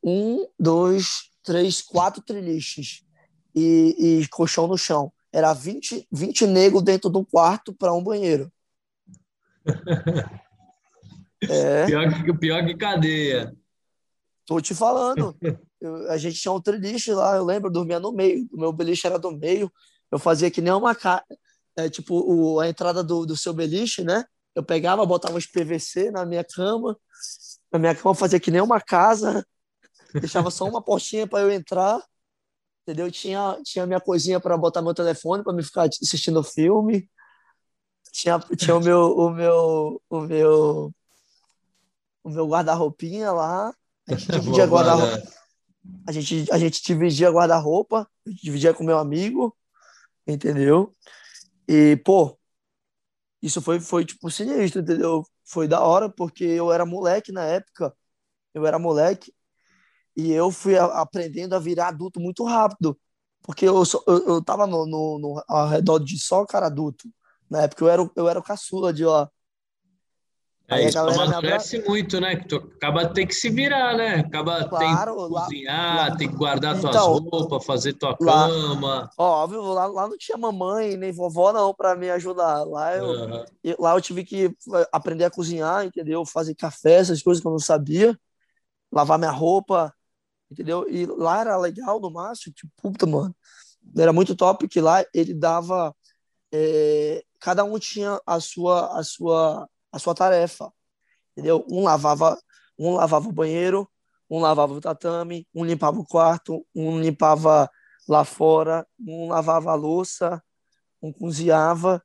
um, dois, três, quatro triliches e, e colchão no chão. Era 20, 20 negros dentro de um quarto para um banheiro. é. Pior que, pior que cadeia. Tô te falando. Eu, a gente tinha um triliche lá, eu lembro, eu dormia no meio. O meu beliche era do meio. Eu fazia que nem uma cara. É, tipo, o, a entrada do, do seu beliche, né? Eu pegava, botava os PVC na minha cama. Na minha cama fazia que nem uma casa. Deixava só uma portinha para eu entrar entendeu? Tinha, tinha minha coisinha para botar meu telefone para me ficar assistindo filme. Tinha, tinha o meu o meu o meu o meu guarda-roupinha lá. A gente dividia guarda-roupa. A gente, a gente dividia guarda-roupa, dividia com meu amigo, entendeu? E, pô, isso foi, foi tipo sinistro, entendeu? Foi da hora, porque eu era moleque na época. Eu era moleque e eu fui aprendendo a virar adulto muito rápido, porque eu, eu, eu tava no, no, no, ao redor de só cara adulto. Na época eu era, eu era o caçula de lá. É, Aí isso amadurece abra... muito, né? Que tu acaba tem que se virar, né? Acaba claro, tem que cozinhar, lá... tem que guardar então, tuas roupas, fazer tua lá... cama. Óbvio, lá, lá não tinha mamãe nem vovó não para me ajudar. Lá eu, uhum. eu, lá eu tive que eh, aprender a cozinhar, entendeu? Fazer café, essas coisas que eu não sabia. Lavar minha roupa, entendeu? E lá era legal no máximo, tipo, puta, mano. Era muito top que lá ele dava é, cada um tinha a sua a sua a sua tarefa, entendeu? Um lavava um lavava o banheiro, um lavava o tatame, um limpava o quarto, um limpava lá fora, um lavava a louça, um cozinhava,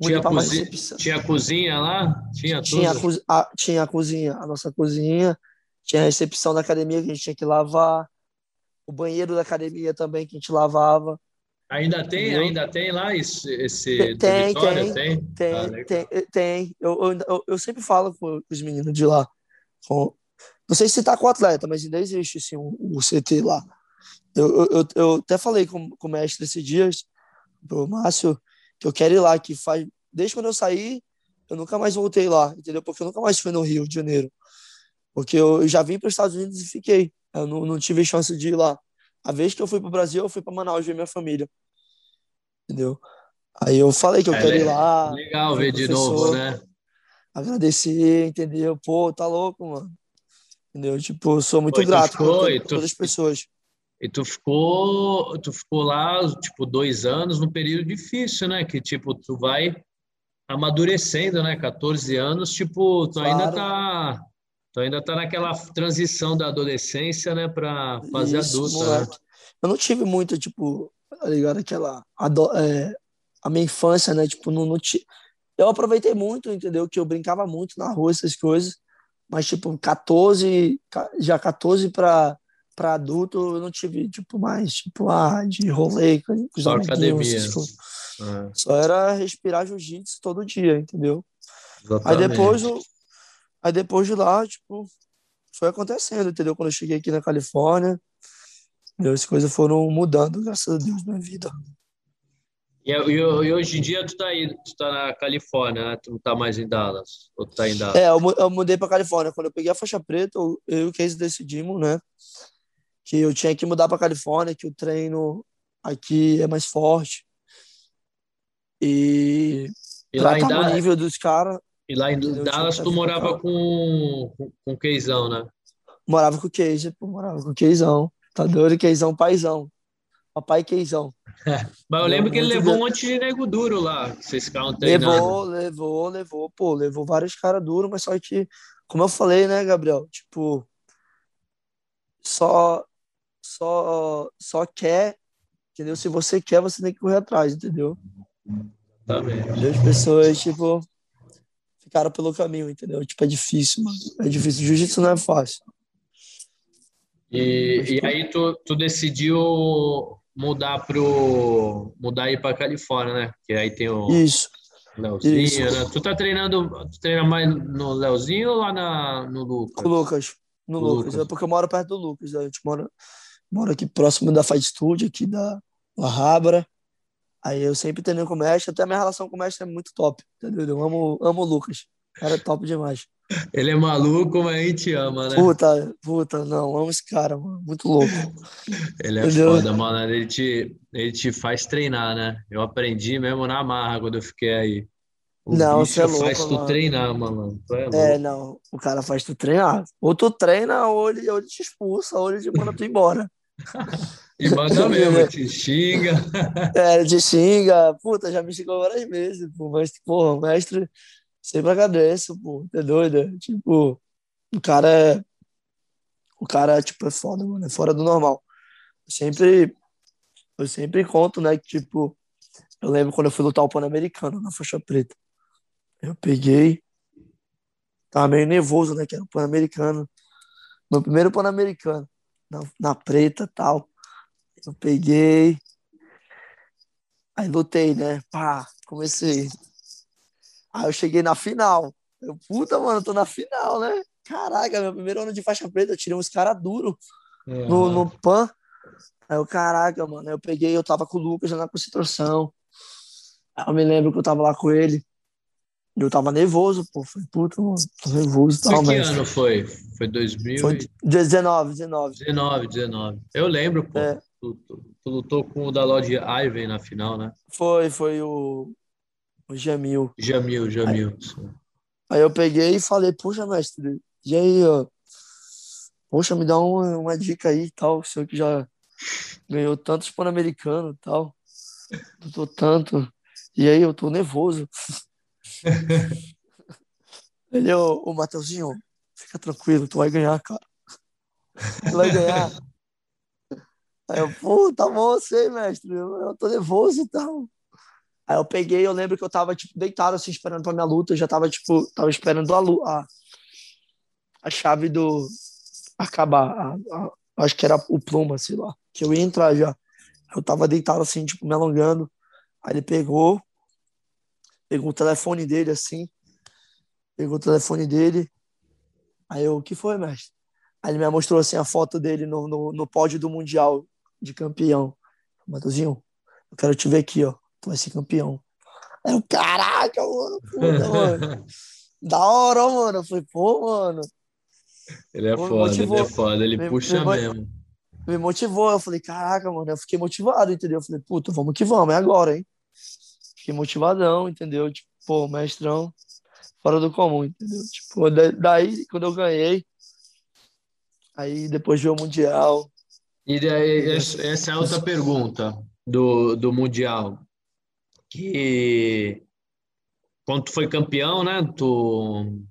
tinha, cozi tinha cozinha lá? Tinha? Tinha a, tinha a cozinha, a nossa cozinha, tinha a recepção da academia que a gente tinha que lavar, o banheiro da academia também que a gente lavava. Ainda tem, ainda tem lá esse, esse tem, tem, tem, tem, ah, tem, tem. Eu, eu, eu, sempre falo com os meninos de lá. Com, não sei se está com o atleta, mas ainda existe assim, o, CT lá. Eu, eu, eu até falei com, com o mestre esses dias, o Márcio, que eu quero ir lá, que faz. Desde quando eu saí, eu nunca mais voltei lá, entendeu? Porque eu nunca mais fui no Rio de Janeiro. Porque eu já vim para os Estados Unidos e fiquei. Eu não, não tive chance de ir lá. A vez que eu fui para o Brasil, eu fui para Manaus ver minha família. Entendeu? Aí eu falei que eu é, quero ir lá. Legal ver de novo, né? Agradecer, entendeu? Pô, tá louco, mano. Entendeu? Tipo, eu sou muito grato ficou, por, todas as pessoas. E tu ficou, tu ficou lá, tipo, dois anos num período difícil, né? Que, tipo, tu vai amadurecendo, né? 14 anos, tipo, tu claro. ainda tá Tu ainda tá naquela transição da adolescência, né, para fazer Isso, adulta, né? Eu não tive muito, tipo, tá ligado? Aquela. É, a minha infância, né? Tipo, não, não t... Eu aproveitei muito, entendeu? Que eu brincava muito na rua, essas coisas. Mas, tipo, 14, já 14 para para adulto, eu não tive, tipo, mais, tipo, ah, de rolê com os Só academia. Tipo, é. Só era respirar jiu-jitsu todo dia, entendeu? Exatamente. Aí depois, Aí depois de lá, tipo, foi acontecendo, entendeu? Quando eu cheguei aqui na Califórnia, as coisas foram mudando, graças a Deus, na vida. E, e, e, hoje em dia tu tá aí, tu tá na Califórnia, né? Tu não tá mais em Dallas? Ou tu tá em Dallas? É, eu, eu mudei pra Califórnia. Quando eu peguei a faixa preta, eu, eu e o Casey decidimos, né? Que eu tinha que mudar pra Califórnia, que o treino aqui é mais forte. E, e lá em Dallas, nível dos caras. E lá em Dallas tu morava com, com, com o Keizão, né? Morava com o Keizão, morava com o Keizão. Tá doido, Keizão, paizão. Papai Keizão. Mas eu lembro que ele levou um monte de nego duro lá, vocês ficavam treinando. Levou, levou, levou, pô, levou vários caras duros, mas só que, como eu falei, né, Gabriel, tipo, só, só, só quer, entendeu? Se você quer, você tem que correr atrás, entendeu? Tá bem. As pessoas, tipo, ficaram pelo caminho, entendeu? Tipo, é difícil, mano. É difícil. Jiu-jitsu não é fácil. E, e aí tu, tu decidiu mudar pro mudar aí para Califórnia, né? Que aí tem o Isso. Leozinho, Isso. né? Tu tá treinando, tu treina mais no Leozinho ou lá na, no Lucas? O Lucas. No Lucas. Lucas. É porque eu moro perto do Lucas. Né? A gente mora, mora aqui próximo da Fight Studio, aqui da La Habra. Aí eu sempre treino com o mestre, até a minha relação com o mestre é muito top, entendeu? Eu amo, amo o Lucas. Cara, é top demais. Ele é maluco, mas a gente ama, né? Puta, puta, não, amo esse cara, mano. Muito louco. Ele é entendeu? foda, mano. Ele te, ele te faz treinar, né? Eu aprendi mesmo na marra quando eu fiquei aí. O não, você é louco, faz tu treinar, mano. É, é, não. O cara faz tu treinar. Ou tu treina, ou ele, ou ele te expulsa, ou ele te manda tu embora. E manda mesmo, te xinga. É, te xinga. Puta, já me xingou várias vezes, pô. Mas, porra, o mestre sempre agradece, pô. É doido? Tipo, o cara é. O cara, tipo, é foda, mano. É fora do normal. Eu sempre. Eu sempre conto, né, que, tipo. Eu lembro quando eu fui lutar o Pan-Americano na faixa preta. Eu peguei. Tava meio nervoso, né? Que era o Pan-Americano. Meu primeiro Pan-Americano. Na, na preta tal. Eu peguei. Aí lutei, né? Pá, comecei. Aí eu cheguei na final. Eu, puta, mano, eu tô na final, né? Caraca, meu primeiro ano de faixa preta, eu tirei uns caras duros uhum. no, no PAN. Aí eu, caraca, mano, eu peguei, eu tava com o Lucas na concentração. Aí eu me lembro que eu tava lá com ele. Eu tava nervoso, pô. Falei, puta, mano, tô nervoso e tal, Foi que mas... ano foi? Foi 2000 Foi e- 19, 19. 19, 19. Eu lembro, pô. É. Tu, tu- tu lutou com o da Lodge Ivan na final, né? Foi, foi o, o Jamil. Jamil, Jamil. Aí eu peguei e falei, poxa, mestre, e aí, ó, poxa, me dá uma, uma dica aí e tal, o senhor que já ganhou tantos Pan-Americanos e tal, lutou tanto, e aí eu tô nervoso. Ele, ô, ô Mateuzinho, fica tranquilo, tu vai ganhar, cara. Tu vai ganhar. Aí eu, pô, tá bom, eu sei, mestre, eu, eu tô nervoso e tal. Aí eu peguei, eu lembro que eu tava, tipo, deitado, assim, esperando pra minha luta, eu já tava, tipo, tava esperando a, a, a chave do... acabar, a- a- acho que era o pluma, sei lá, que eu ia entrar já. Eu tava deitado, assim, tipo, me alongando, aí ele pegou, pegou o telefone dele, assim, pegou o telefone dele, aí eu, o que foi, mestre? Aí ele me mostrou, assim, a foto dele no, no, no pódio do Mundial de campeão. Matheusinho, eu quero te ver aqui, ó tu vai ser campeão. Aí eu, caraca, mano, puta, mano. Da hora, mano. Eu falei, pô, mano. Ele é Pô, foda, ele é foda, ele Me- puxa me mo- mesmo. Me motivou. Eu falei, caraca, mano. Eu fiquei motivado, entendeu? Eu falei, puta, vamos que vamos, é agora, hein? Fiquei motivadão, entendeu? Tipo, pô, mestrão, fora do comum, entendeu? Tipo, da- daí, quando eu ganhei, aí depois veio o Mundial. E daí, essa essa é outra pergunta do, do Mundial. Que quando tu foi campeão, né? Tu,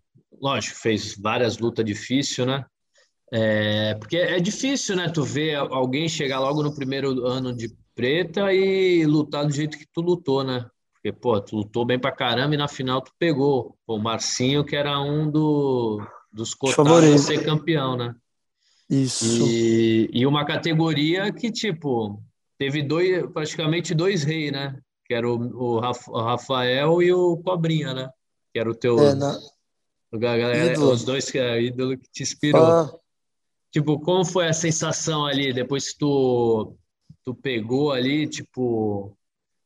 lógico, fez várias lutas difíceis, né? É, porque é difícil, né? Tu ver alguém chegar logo no primeiro ano de preta e lutar do jeito que tu lutou, né? Porque, pô, tu lutou bem pra caramba e na final tu pegou pô, o Marcinho, que era um do, dos cotados a ser campeão, né? Isso. E, e uma categoria que, tipo, teve dois, praticamente dois reis, né? Que era o, o Raf- o Rafael e o Cobrinha, né? Que era o teu. É, na, o ga- galera- ídolo. os dois que é ídolo que te inspirou. fã, Tipo, como foi a sensação ali depois que tu, tu pegou ali, tipo,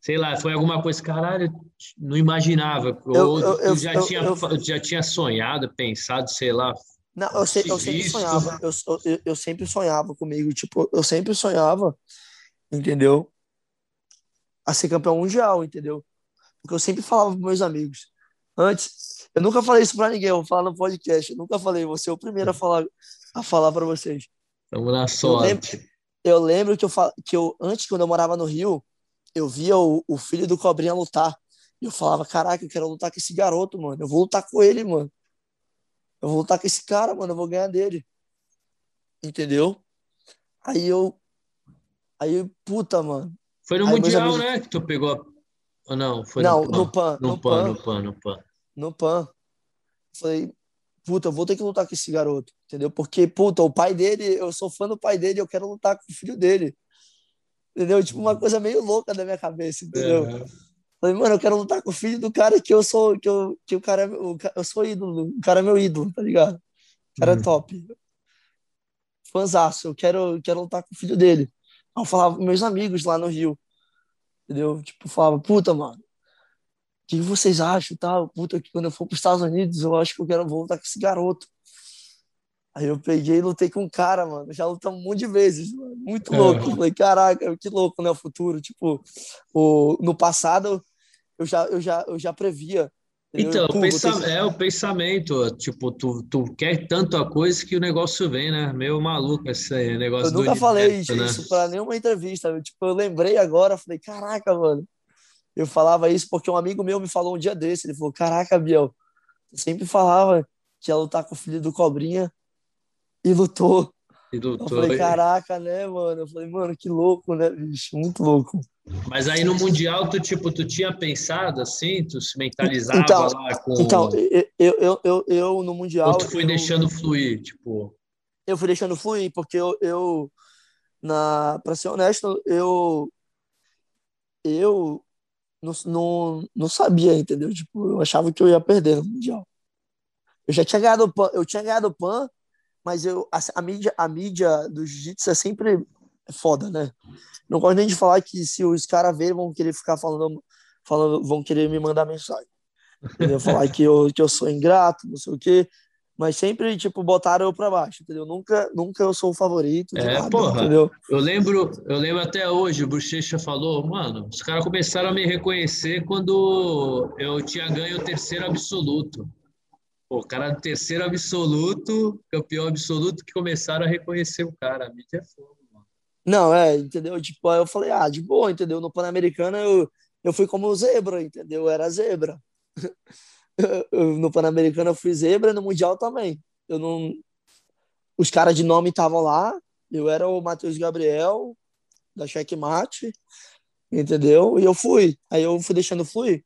sei lá, foi alguma coisa, caralho, não imaginava. Ou eu- eu- já eu- tinha, eu- já tinha sonhado, pensado, sei lá. Não, eu, se- eu sempre sonhava, eu, eu, eu sempre sonhava comigo, tipo, eu sempre sonhava, entendeu? A ser campeão mundial, entendeu? Porque eu sempre falava para meus amigos. Antes, eu nunca falei isso para ninguém, eu vou falar no podcast, eu nunca falei, você é o primeiro a falar a falar para vocês. Estamos na lembro- sorte. Eu lembro que eu, que eu antes, quando eu morava no Rio, eu via o, o filho do Cobrinha lutar. E eu falava, caraca, eu quero lutar com esse garoto, mano. Eu vou lutar com ele, mano. Eu vou lutar com esse cara, mano. Eu vou ganhar dele. Entendeu? Aí eu. Aí, puta, mano. Foi no Aí Mundial, amigos- né? Que tu pegou. Ou não? Foi não, no no PAN. No No PAN, PAN. no PAN, no PAN. No PAN. Falei, puta, eu vou ter que lutar com esse garoto. Entendeu? Porque, puta, o pai dele, eu sou fã do pai dele, eu quero lutar com o filho dele. Entendeu? Tipo, uma coisa meio louca da minha cabeça, entendeu? É. Falei, mano, eu quero lutar com o filho do cara que eu sou, que, eu, que o cara, é meu- o eu sou ídolo, o cara é meu ídolo, tá ligado? O cara Uhum. é top. Fanzaço, eu quero, eu quero lutar com o filho dele. Eu falava com meus amigos lá no Rio, entendeu? Tipo, falava, puta, mano, o que vocês acham, tal? Puta, que quando eu for pros Estados Unidos, eu acho que eu quero vou lutar com esse garoto. Aí eu peguei e lutei com um cara, mano. Já lutamos um monte de vezes, mano. Muito É. louco. Eu falei, caraca, que louco, né? O futuro. Tipo, o, no passado, eu já, eu já, eu já previa. entendeu? Então, o é o pensamento, tipo, tu, tu quer tanto a coisa que o negócio vem, né? Meio maluco esse negócio Eu nunca falei universo, né? isso pra nenhuma entrevista. Eu, tipo, eu lembrei agora, falei, caraca, mano. Eu falava isso porque um amigo meu me falou um dia desse. Ele falou, caraca, Biel, sempre falava que ia lutar com o filho do Cobrinha e lutou. E Eu falei, caraca, né, mano? Eu falei, mano, que louco, né, bicho? Muito louco. Mas aí no Mundial, tu, tipo, tu tinha pensado assim, tu se mentalizava Então- lá com... Então, eu, eu, eu, eu, eu no Mundial. Ou tu foi eu, deixando fluir, tipo... eu fui deixando fluir, porque eu, eu na, pra ser honesto, eu, eu não, não, não sabia, entendeu? Tipo, eu achava que eu ia perder no Mundial. Eu já tinha ganhado o PAN, eu tinha ganhado o PAN, mas eu, a, a mídia, a mídia do jiu-jitsu é sempre foda, né? Não gosto nem de falar que se os caras verem, vão querer ficar falando, falando, vão querer me mandar mensagem. Entendeu? Falar que eu, que eu sou ingrato, não sei o quê. Mas sempre, tipo, botaram eu pra baixo, entendeu? Nunca, nunca eu sou o favorito. É, nada, porra. Entendeu? Eu lembro, eu lembro até hoje, o Bochecha falou, mano, os caras começaram a me reconhecer quando eu tinha ganho o terceiro absoluto. O cara do terceiro absoluto, campeão absoluto, que começaram a reconhecer o cara. A mídia é fogo, mano. Não, é, entendeu? Tipo, aí eu falei, ah, de boa, entendeu? No Pan-Americano eu, eu fui como zebra, entendeu? Eu era zebra. no Pan-Americano eu fui zebra, no Mundial também. Eu não... Os caras de nome estavam lá, eu era o Matheus Gabriel, da Checkmate, entendeu? E eu fui. Aí eu fui deixando fluir.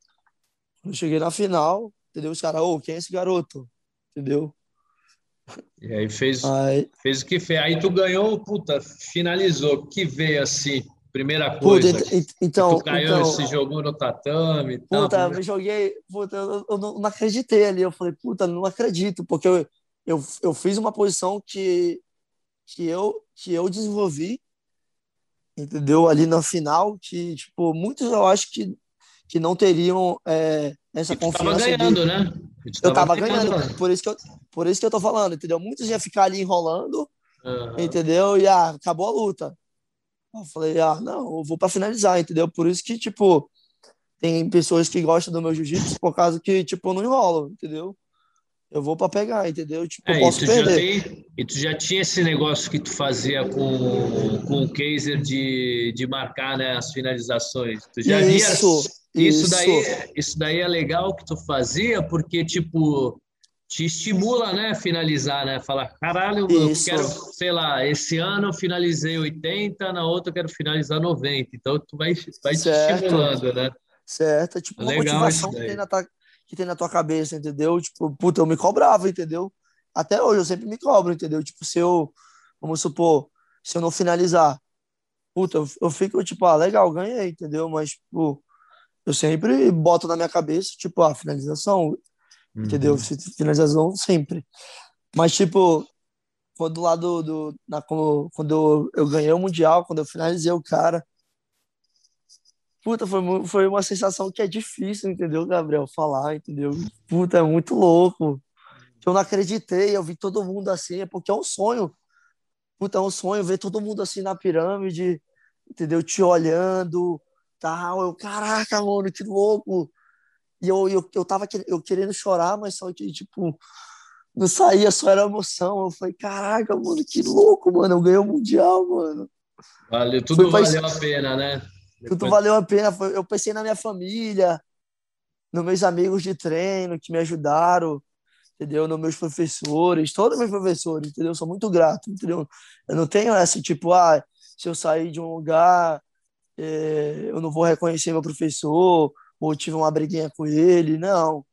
Eu cheguei na final, entendeu? Os caras, ô, oh, quem é esse garoto? Entendeu? E aí fez, aí... fez o que fez. Aí tu ganhou, puta, finalizou. Que veio assim, Primeira coisa. Puta, então, tu caiu, então, se jogou no tatame. Puta, tal, me joguei. Puta, eu, eu, não acreditei ali. Eu falei, puta, não acredito, porque eu, eu, eu fiz uma posição que, que, eu, que eu desenvolvi, entendeu? Ali na final, que, tipo, muitos eu acho que, que não teriam é, essa e confiança. Tava ganhando, de... né? Eu tava ganhando, ganhando, por isso, que eu, por isso que eu tô falando, entendeu? Muitos iam ficar ali enrolando, uhum. entendeu? E ah, acabou a luta. Eu falei, ah, não, eu vou para finalizar, entendeu? Por isso que, tipo, tem pessoas que gostam do meu jiu-jitsu por causa que, tipo, eu não enrolo, entendeu? Eu vou para pegar, entendeu? Tipo, é, eu posso e perder. Tem, e tu já tinha esse negócio que tu fazia com, com o Kaiser de, de marcar né, as finalizações. Tu já isso, via, isso, isso. daí Isso daí é legal que tu fazia, porque, tipo, te estimula, né, finalizar, né? Falar, caralho, eu Isso. quero, sei lá, esse ano eu finalizei 80, na outra eu quero finalizar 90. Então tu vai, vai te estimulando, né? Certo, é tipo uma Legal motivação que tem, na tua, que tem na tua cabeça, entendeu? Tipo, puta, eu me cobrava, entendeu? Até hoje eu sempre me cobro, entendeu? Tipo, se eu, vamos supor, se eu não finalizar, puta, eu, eu fico tipo, ah, legal, ganhei, entendeu? Mas, tipo, eu sempre boto na minha cabeça, tipo, a ah, finalização, Uhum. Entendeu? Finalização sempre. Mas, tipo, quando lá do, do na, quando, quando eu ganhei o Mundial, quando eu finalizei o cara, puta, foi, foi uma sensação que é difícil, entendeu, Gabriel? Falar, entendeu? Puta, é muito louco. Eu não acreditei, eu vi todo mundo assim, é porque é um sonho. Puta, é um sonho ver todo mundo assim na pirâmide, entendeu? Te olhando, tal. Eu, caraca, mano, que louco. E eu, eu, eu tava eu querendo chorar, mas só que, tipo, não saía, só era emoção. Eu falei, caraca, mano, que louco, mano. Eu ganhei o Mundial, mano. Valeu, tudo Foi, valeu a pena, né? Depois... Tudo valeu a pena. Eu pensei na minha família, nos meus amigos de treino que me ajudaram, entendeu? Nos meus professores, todos meus professores, entendeu? Eu sou muito grato, entendeu? Eu não tenho essa, tipo, ah, se eu sair de um lugar, é, eu não vou reconhecer meu professor, ou tive uma briguinha com ele, não.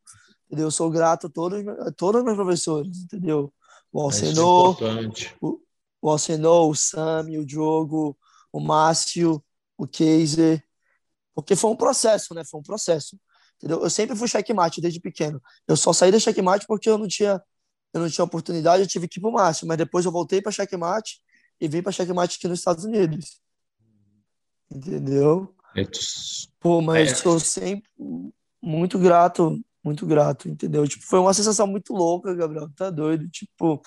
Entendeu? Eu sou grato a todos, a todos os meus professores, entendeu? O é Alcenor, é o, o Alcenor, o Sami, o Diogo, o Márcio, o Keiser, porque foi um processo, né? Foi um processo. Entendeu? Eu sempre fui checkmate desde pequeno. Eu só saí da checkmate porque eu não tinha eu não tinha oportunidade, eu tive que ir pro Márcio, mas depois eu voltei para checkmate e vim para checkmate aqui nos Estados Unidos. Entendeu? Pô, mas é. sou sempre muito grato, muito grato, entendeu? Tipo, foi uma sensação muito louca, Gabriel, tá doido? Tipo,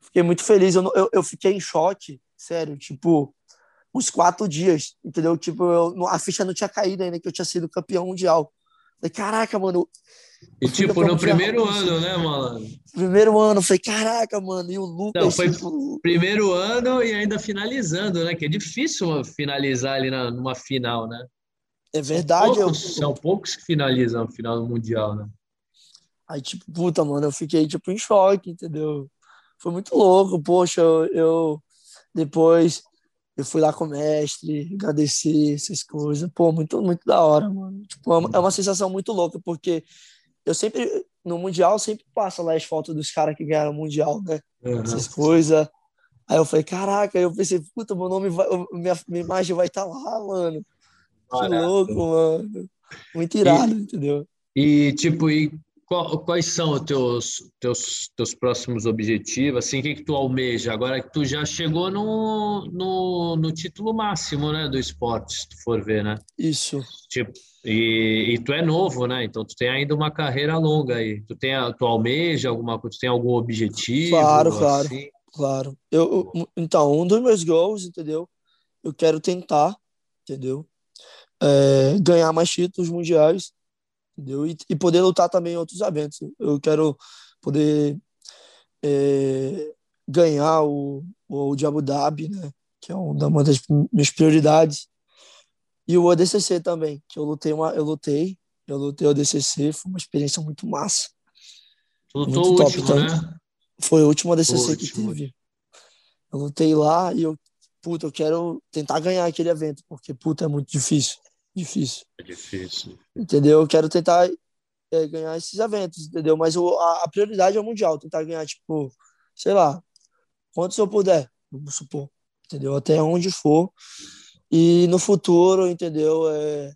fiquei muito feliz, eu, eu, eu fiquei em choque, sério, tipo, uns quatro dias, entendeu? Tipo, eu, a ficha não tinha caído ainda, que eu tinha sido campeão mundial. Falei, caraca, mano. E tipo, no primeiro ano, né, mano? Primeiro ano, falei, caraca, mano, e o Lucas. Não, foi tipo... primeiro ano e ainda finalizando, né? Que é difícil finalizar ali na, numa final, né? É verdade. São poucos, eu... são poucos que finalizam o final do Mundial, né? Aí, tipo, puta, mano, eu fiquei, tipo, em choque, entendeu? Foi muito louco, poxa, eu, eu depois eu fui lá com o mestre, agradeci essas coisas. Pô, muito, muito da hora, mano. Tipo, é uma, é uma sensação muito louca, porque eu sempre, no Mundial, sempre passa lá as fotos dos caras que ganharam o Mundial, né? Uhum. Essas coisas. Aí eu falei, caraca, eu pensei, puta, meu nome vai, minha, minha imagem vai estar tá lá, mano. Que louco, mano. Muito irado, e, entendeu? E, tipo, e quais são os teus, teus, teus próximos objetivos? Assim, o que, que tu almeja? Agora que tu já chegou no, no, no título máximo né, do esporte, se tu for ver, né? Isso. Tipo, e, e, tu é novo, né? Então tu tem ainda uma carreira longa aí. Tu tem, tu almeja alguma coisa? Tu tem algum objetivo? Claro, claro, assim? claro. Eu, então um dos meus goals, entendeu? Eu quero tentar, entendeu? É, ganhar mais títulos mundiais, entendeu? E, e, poder lutar também em outros eventos. Eu quero poder é, ganhar o, o de Abu Dhabi, né? Que é uma das minhas prioridades e o ADCC também, que eu lutei, uma, eu lutei, eu lutei o ADCC, foi uma experiência muito massa. Lutou muito o último, né? Foi o último ADCC o que teve. Eu lutei lá e eu, puta, eu quero tentar ganhar aquele evento, porque, puta, é muito difícil. Difícil. É difícil. Entendeu? Eu quero tentar é, ganhar esses eventos, entendeu? Mas o, a, a, prioridade é o Mundial, tentar ganhar, tipo, sei lá, quantos eu puder, vamos supor, entendeu? Até onde for. E no futuro, entendeu? É,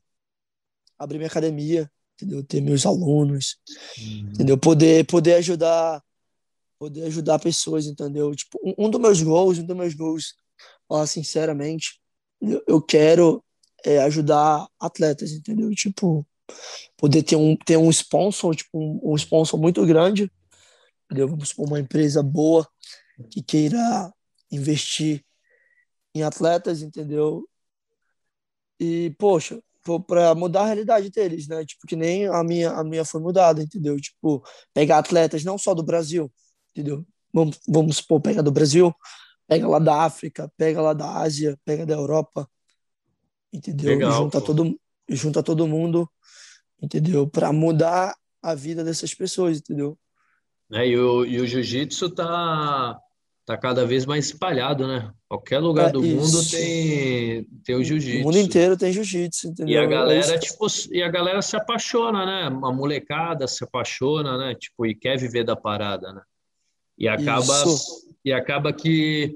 abrir minha academia, entendeu? Ter meus alunos, uhum. entendeu? Poder, poder ajudar, poder ajudar pessoas, entendeu? Tipo, um, um dos meus goals, um dos meus goals, falar sinceramente, eu, eu quero é, ajudar atletas, entendeu? Tipo, poder ter um, ter um sponsor, tipo, um, um sponsor muito grande, entendeu? Vamos supor, uma empresa boa que queira investir em atletas, entendeu? E, poxa, para mudar a realidade deles, né? Tipo, que nem a minha, a minha foi mudada, entendeu? Tipo, pegar atletas não só do Brasil, entendeu? Vamos, vamos supor, pega do Brasil, pega lá da África, pega lá da Ásia, pega da Europa, entendeu? Legal, junta todo, junta todo mundo, entendeu? Para mudar a vida dessas pessoas, entendeu? É, e o, e o jiu-jitsu tá tá cada vez mais espalhado, né? Qualquer lugar é, do isso. mundo tem, tem o jiu-jitsu. O mundo inteiro tem jiu-jitsu, entendeu? E a galera, é tipo, e a galera se apaixona, né? A molecada se apaixona, né? Tipo, e quer viver da parada, né? E acaba, e acaba que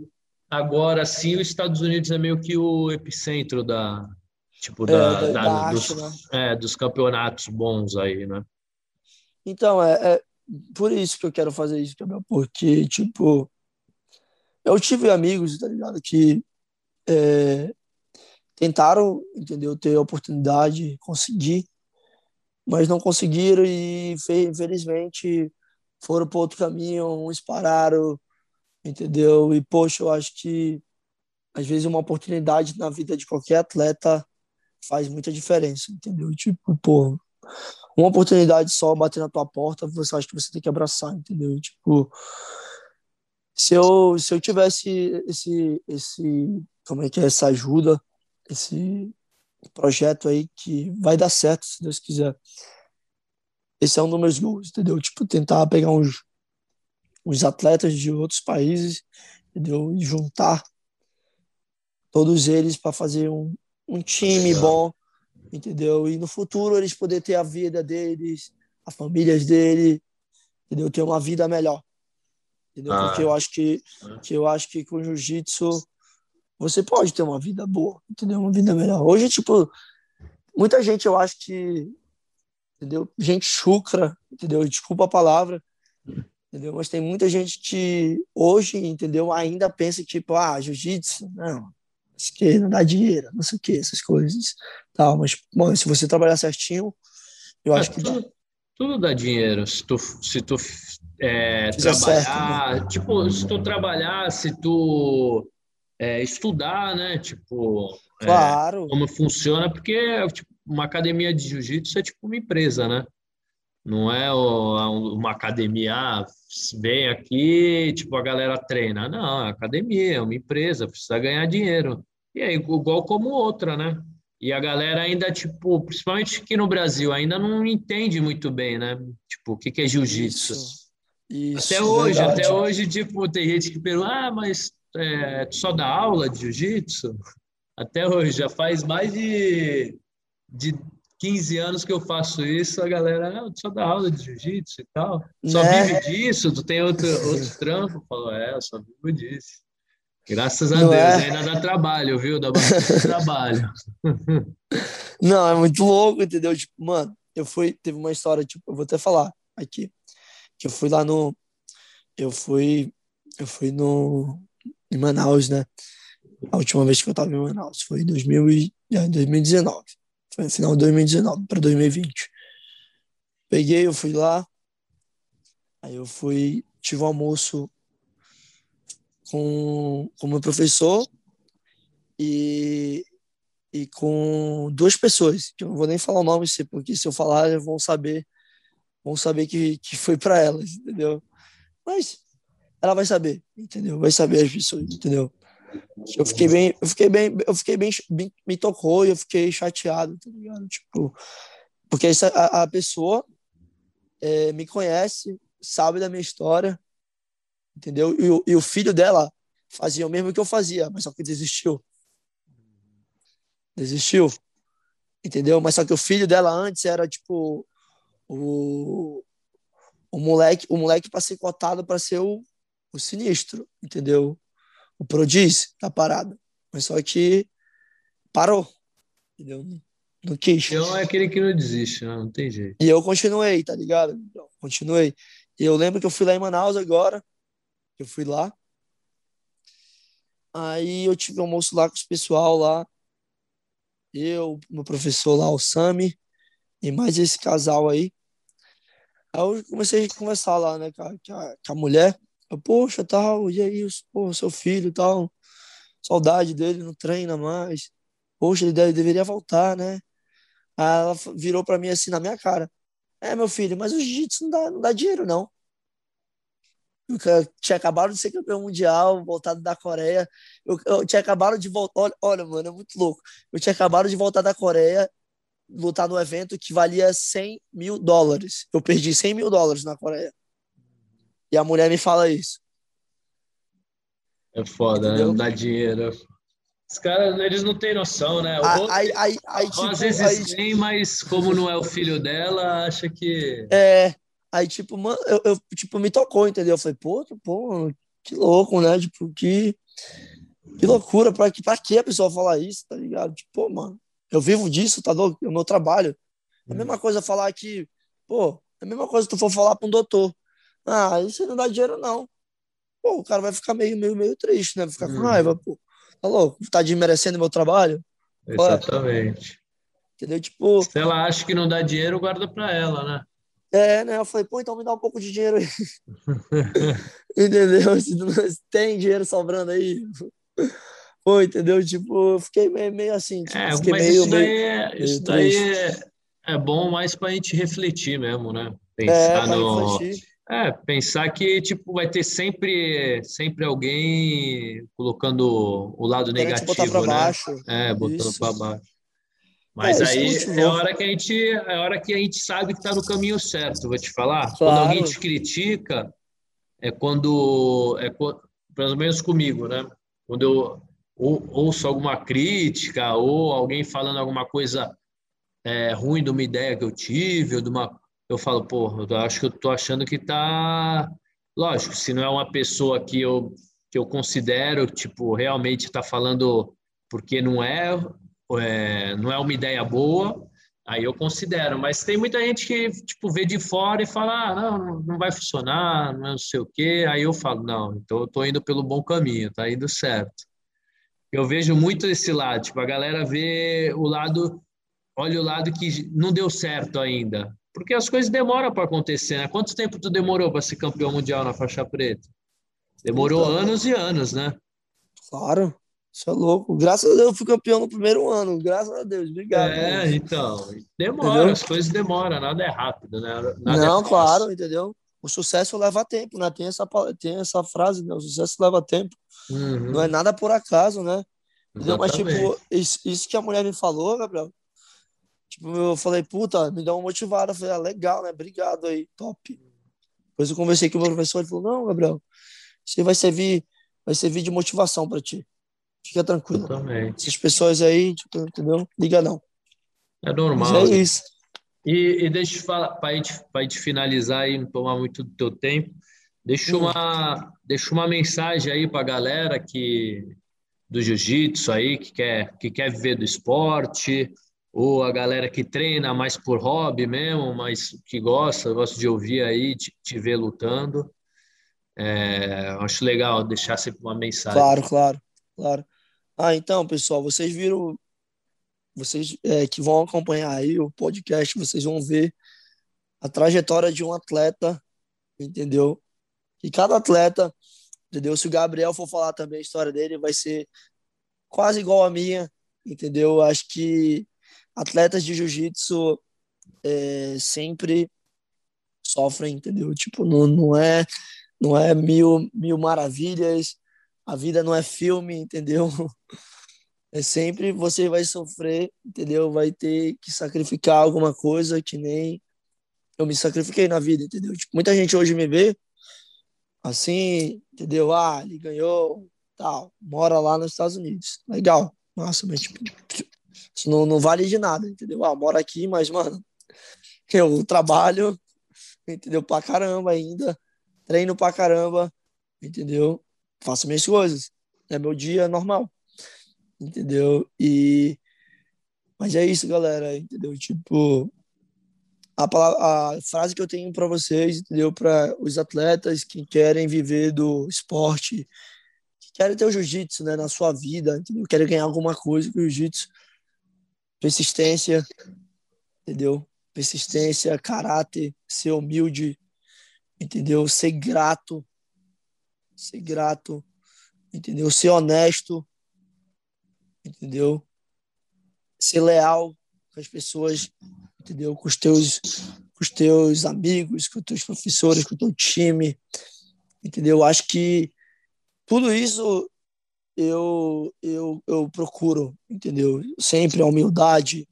agora sim os Estados Unidos é meio que o epicentro da, tipo, é, da, da, da dos, arte, né? é, dos campeonatos bons aí, né? Então, é, é por isso que eu quero fazer isso, Gabriel, porque, tipo, eu tive amigos, tá ligado, que é, tentaram, entendeu, ter a oportunidade, conseguir, mas não conseguiram e infelizmente foram para outro caminho, uns pararam, entendeu? E poxa, eu acho que às vezes uma oportunidade na vida de qualquer atleta faz muita diferença, entendeu? Tipo, pô, uma oportunidade só bater na tua porta, você acha que você tem que abraçar, entendeu? Tipo, se eu, se eu tivesse esse, esse, como é que é, essa ajuda, esse projeto aí que vai dar certo, se Deus quiser. Esse é um dos meus goals, entendeu? Tipo, tentar pegar uns, uns atletas de outros países, entendeu? E juntar todos eles para fazer um, um time bom, entendeu? E no futuro eles poder ter a vida deles, as famílias dele, entendeu? Ter uma vida melhor entendeu? Ah. Porque eu acho que, que eu acho que com jiu-jitsu você pode ter uma vida boa, entendeu? Uma vida melhor. Hoje, tipo, muita gente eu acho que, entendeu? Gente chucra, entendeu? Desculpa a palavra, entendeu? Mas tem muita gente que hoje, entendeu? Ainda pensa tipo, ah, jiu-jitsu, não, isso que não dá dinheiro, não sei o que, essas coisas, tal. Mas, bom, se você trabalhar certinho, eu acho é, que tudo, dá. Tudo dá dinheiro. Se tu, se tu é, trabalhar, certo, né? tipo, se tu trabalhar, se tu é, estudar, né? Tipo, é, claro. como funciona, porque tipo, uma academia de jiu-jitsu é tipo uma empresa, né? Não é uma academia, ah, vem aqui, tipo, a galera treina. Não, é academia, é uma empresa, precisa ganhar dinheiro. E é igual como outra, né? E a galera ainda, tipo, principalmente aqui no Brasil, ainda não entende muito bem, né? Tipo, o que, que é jiu-jitsu. Até hoje, verdade. até hoje, tipo, tem gente que pergunta, ah, mas é, tu só dá aula de jiu-jitsu? Até hoje, já faz mais de, de 15 anos que eu faço isso, a galera, ah, só dá aula de jiu-jitsu e tal. Só né? vive disso? Tu tem outro, outro trampo? Falou, é, eu só vivo disso. Graças a Não Deus, é? ainda dá trabalho, viu? Dá bastante trabalho. Não, é muito louco, entendeu? Tipo, mano, eu fui, teve uma história, tipo, eu vou até falar. aqui. Que eu fui lá no. Eu fui. Eu fui no. Em Manaus, né? A última vez que eu tava em Manaus foi em 2000 e, 2019. Foi no final de 2019 para 2020. Peguei, eu fui lá. Aí eu fui. Tive um almoço com o meu professor e, e com duas pessoas, que eu não vou nem falar o nome, porque se eu falar, vão saber vão saber que, que foi para elas, entendeu? Mas ela vai saber, entendeu? Vai saber as pessoas, entendeu? Eu fiquei bem, eu fiquei bem, eu fiquei bem, bem me tocou e eu fiquei chateado, tá ligado? Tipo, porque essa, a, a pessoa é, me conhece, sabe da minha história, entendeu? E, e o filho dela fazia o mesmo que eu fazia, mas só que desistiu. Desistiu, entendeu? Mas só que o filho dela antes era tipo o, o moleque, o moleque para ser cotado para ser o, o sinistro, entendeu? O prodígio da parada. Mas só que parou, entendeu? Não quis. Então é aquele que não desiste, não, não tem jeito. E eu continuei, tá ligado? Continuei. E eu lembro que eu fui lá em Manaus agora, eu fui lá. Aí eu tive um almoço lá com os pessoal lá. Eu, meu professor lá, o Sami, e mais esse casal aí. Aí eu comecei a conversar lá, né, com a, com a mulher. Eu, Poxa, tal, e aí, pô, seu filho tal. Saudade dele, não treina mais. Poxa, ele deve, deveria voltar, né? Aí ela virou para mim assim na minha cara. É, meu filho, mas o jiu-jitsu não dá, não dá dinheiro, não. Eu tinha acabado de ser campeão mundial, voltado da Coreia. Eu, eu tinha acabado de voltar. Olha, olha, mano, é muito louco. Eu tinha acabado de voltar da Coreia, lutar no evento que valia 100 mil dólares. Eu perdi 100 mil dólares na Coreia. E a mulher me fala isso. É foda, Entendeu? né? Não dá dinheiro. Os caras, eles não têm noção, né? Ou, aí, aí, aí, tipo, às vezes aí, tem, mas como não é o filho dela, acha que. É. Aí, tipo, mano, eu, eu, tipo, me tocou, entendeu? Eu falei, pô, pô, que louco, né? Tipo, que, que loucura, pra, pra que a pessoa falar isso, tá ligado? Tipo, pô, mano, eu vivo disso, tá louco? É o meu trabalho. É a mesma coisa falar que, pô, é a mesma coisa que tu for falar pra um doutor. Ah, isso não dá dinheiro, não. Pô, o cara vai ficar meio, meio, meio triste, né? Vai ficar com uhum. raiva, pô. Tá louco? Tá desmerecendo meu trabalho? Exatamente. Entendeu? Tipo. Se ela acha que não dá dinheiro, guarda pra ela, né? É, né? Eu falei, pô, então me dá um pouco de dinheiro aí. entendeu? Se tem dinheiro sobrando aí. Pô, entendeu? Tipo, eu fiquei meio, meio assim. Tipo, é, mas meio, isso daí, meio, é, isso daí é, é, bom mais pra gente refletir mesmo, né? Pensar é, no. Refletir. É, pensar que tipo vai ter sempre sempre alguém colocando o lado negativo, né? Baixo. É, botando para baixo. Mas é, aí é, é a hora que a gente é hora que a gente sabe que está no caminho certo, vou te falar. Claro. Quando alguém te critica, é quando é pelo menos comigo, né? Quando eu ou, ouço alguma crítica ou alguém falando alguma coisa é, ruim de uma ideia que eu tive ou de uma eu falo, pô, eu acho que eu tô achando que tá. Lógico, se não é uma pessoa que eu, que eu considero, tipo, realmente está falando porque não é, é, não é uma ideia boa, aí eu considero. Mas tem muita gente que, tipo, vê de fora e fala, ah, não, não vai funcionar, não sei o quê. Aí eu falo, não, então eu tô indo pelo bom caminho, tá indo certo. Eu vejo muito esse lado, tipo, a galera vê o lado, olha o lado que não deu certo ainda. Porque as coisas demoram para acontecer, né? Quanto tempo tu demorou para ser campeão mundial na faixa preta? Demorou então, anos e anos, né? Claro, isso é louco. Graças a Deus eu fui campeão no primeiro ano. Graças a Deus, obrigado. É, Deus. então, demora, entendeu? as coisas demoram, nada é rápido, né? Nada é Não, é claro, entendeu? O sucesso leva tempo, né? Tem essa, tem essa frase, né? O sucesso leva tempo. Uhum. Não é nada por acaso, né? Entendeu? Mas, tipo, isso, isso que a mulher me falou, Gabriel, Tipo, eu falei, puta, me dá uma motivada. Eu falei, ah, legal, né? Obrigado aí, top. Depois eu conversei com o meu professor, ele falou, não, Gabriel, isso vai servir, vai servir de motivação para ti. Fica tranquilo. também. Essas pessoas aí, tipo, entendeu? Liga não. É normal. Mas é isso. E, e deixa eu falar, para gente, gente finalizar e não tomar muito do teu tempo, deixa hum. uma, deixa uma mensagem aí para a galera que do jiu-jitsu aí, que quer, que quer viver do esporte, ou a galera que treina mais por hobby mesmo, mas que gosta, gosta de ouvir aí, te, te ver lutando. É, acho legal deixar sempre uma mensagem. Claro, claro, claro. Ah, então, pessoal, vocês viram, vocês é, que vão acompanhar aí o podcast, vocês vão ver a trajetória de um atleta, entendeu? E cada atleta, entendeu? Se o Gabriel for falar também a história dele, vai ser quase igual a minha, entendeu? Acho que atletas de jiu-jitsu é, sempre sofrem, entendeu? Tipo, não, não é não é mil, mil maravilhas, a vida não é filme, entendeu? É sempre você vai sofrer, entendeu? Vai ter que sacrificar alguma coisa que nem eu me sacrifiquei na vida, entendeu? Tipo, muita gente hoje me vê assim, entendeu? Ah, ele ganhou, tal, mora lá nos Estados Unidos. Legal. Nossa, mas tipo, isso não, não vale de nada, entendeu? Ah, mora aqui, mas, mano, eu trabalho, entendeu? Pra caramba ainda, treino pra caramba, entendeu? Faço minhas coisas. É meu dia normal, entendeu? E. Mas é isso, galera, entendeu? Tipo, a, palavra, a frase que eu tenho para vocês, entendeu? Para os atletas que querem viver do esporte, que querem ter o jiu-jitsu né, na sua vida, entendeu? Querem ganhar alguma coisa com o jiu-jitsu persistência, entendeu? Persistência, caráter, ser humilde, entendeu? Ser grato, ser grato, entendeu? Ser honesto, entendeu? Ser leal com as pessoas, entendeu? Com os teus, com os teus amigos, com os teus professores, com o teu time, entendeu? Acho que tudo isso eu, eu, eu procuro, entendeu? Sempre a humildade,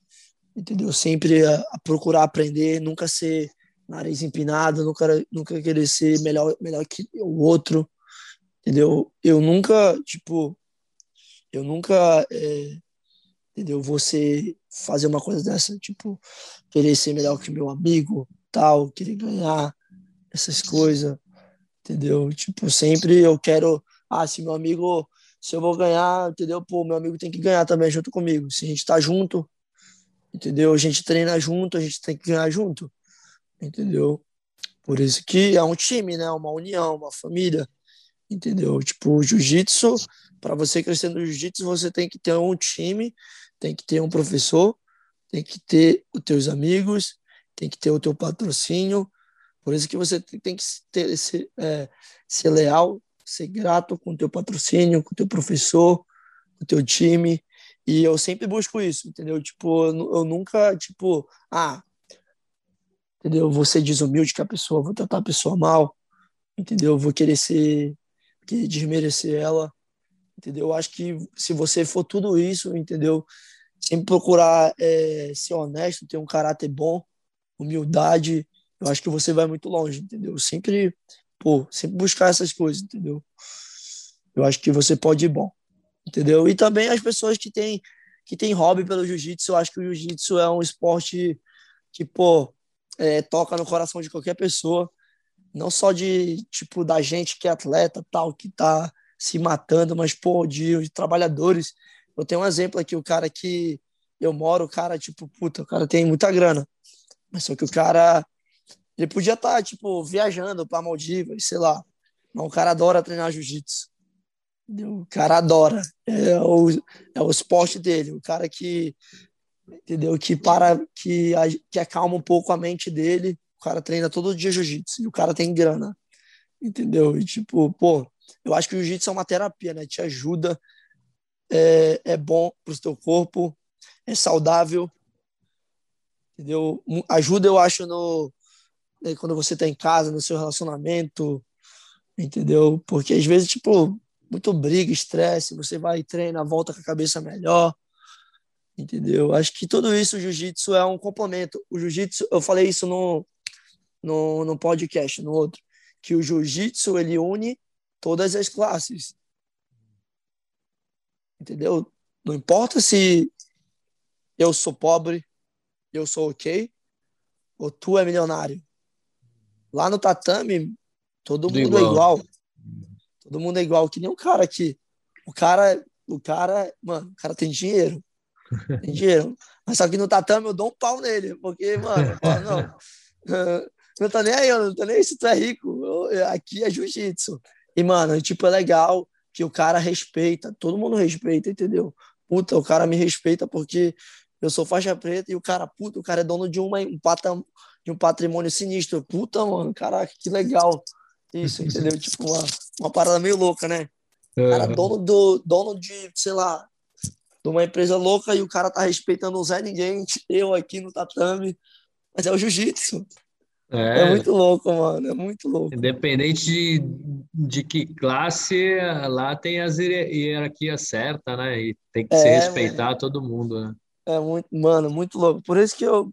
entendeu? Sempre a, a procurar aprender, nunca ser nariz empinado, nunca, nunca querer ser melhor, melhor que o outro, entendeu? Eu nunca, tipo, eu nunca, é, entendeu? Você fazer uma coisa dessa, tipo, querer ser melhor que meu amigo, tal, querer ganhar essas coisas, entendeu? Tipo, sempre eu quero, ah, se meu amigo se eu vou ganhar, entendeu? Pô, meu amigo tem que ganhar também junto comigo. Se a gente tá junto, entendeu? A gente treina junto, a gente tem que ganhar junto, entendeu? Por isso que é um time, né? Uma união, uma família, entendeu? Tipo, jiu-jitsu, para você crescer no jiu-jitsu, você tem que ter um time, tem que ter um professor, tem que ter os teus amigos, tem que ter o teu patrocínio. Por isso que você tem que ter, ser, é, ser leal, ser grato com o teu patrocínio, com o teu professor, com o teu time. E eu sempre busco isso, entendeu? Tipo, eu nunca, tipo, ah, entendeu? Vou ser desumilde com a pessoa, vou tratar a pessoa mal, entendeu? Vou querer ser, querer desmerecer ela, entendeu? Eu acho que se você for tudo isso, entendeu? Sempre procurar é, ser honesto, ter um caráter bom, humildade, eu acho que você vai muito longe, entendeu? Sempre pô, sempre buscar essas coisas, entendeu? Eu acho que você pode ir bom, entendeu? E também as pessoas que têm que têm hobby pelo jiu-jitsu, eu acho que o jiu-jitsu é um esporte que, pô, é, toca no coração de qualquer pessoa, não só de, tipo, da gente que é atleta, tal, que tá se matando, mas, pô, de, de trabalhadores. Eu tenho um exemplo aqui, o cara que eu moro, o cara, tipo, puta, o cara tem muita grana, mas só que o cara ele podia estar, tá, tipo, viajando para Maldivas, sei lá. Mas o cara adora treinar jiu-jitsu. O cara adora. É o, é o esporte dele. O cara que, entendeu? Que para, que, que acalma um pouco a mente dele. O cara treina todo dia jiu-jitsu. E o cara tem grana. Entendeu? E, tipo, pô, eu acho que o jiu-jitsu é uma terapia, né? Te ajuda. É, é bom pro teu corpo. É saudável. Entendeu? Ajuda, eu acho, no, né, quando você está em casa, no seu relacionamento, entendeu? Porque às vezes, tipo, muito briga, estresse, você vai e treina, volta com a cabeça melhor, entendeu? Acho que tudo isso, o jiu-jitsu é um complemento. O jiu-jitsu, eu falei isso no, no, no podcast, no outro, que o jiu-jitsu, ele une todas as classes, entendeu? Não importa se eu sou pobre, eu sou ok, ou tu é milionário. Lá no tatame, todo Tudo mundo igual. é igual. Todo mundo é igual, que nem um cara aqui. O cara, o cara, mano, o cara tem dinheiro. Tem dinheiro. Mas só que no tatame eu dou um pau nele, porque, mano, falo, não, não tá nem aí, eu não tô nem aí se tu é rico. Eu, aqui é jiu-jitsu. E, mano, tipo, é legal que o cara respeita, todo mundo respeita, entendeu? Puta, o cara me respeita porque eu sou faixa preta e o cara, puta, o cara é dono de, uma, um, patam, de um patrimônio sinistro. Puta, mano, caraca, que legal. Isso, entendeu? tipo, uma, uma parada meio louca, né? O cara é dono, do, dono de, sei lá, de uma empresa louca e o cara tá respeitando o Zé Ninguém, eu aqui no tatame. Mas é o jiu-jitsu. É. é. muito louco, mano. É muito louco. Independente de, de que classe, lá tem as hierarquias certas, né? E tem que é, se respeitar mano. todo mundo, né? É muito, mano, muito louco. Por isso que eu,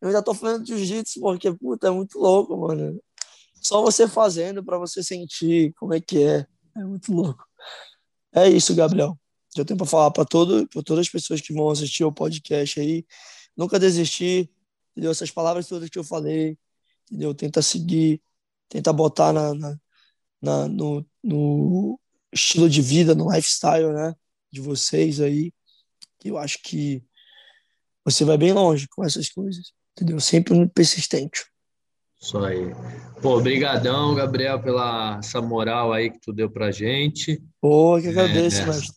eu já tô falando de jiu-jitsu, porque, puta, é muito louco, mano. Só você fazendo para você sentir como é que é. É muito louco. É isso, Gabriel. Eu tenho para falar para todo, todas as pessoas que vão assistir o podcast aí. Nunca desistir, entendeu? Essas palavras todas que eu falei, entendeu? Tenta seguir, tenta botar na, na, na no, no estilo de vida, no lifestyle, né? De vocês aí. Eu acho que você vai bem longe com essas coisas, entendeu? Sempre muito persistente. Isso aí. Pô, obrigadão, Gabriel, pela essa moral aí que tu deu pra gente. Pô, que agradeço, é, mestre.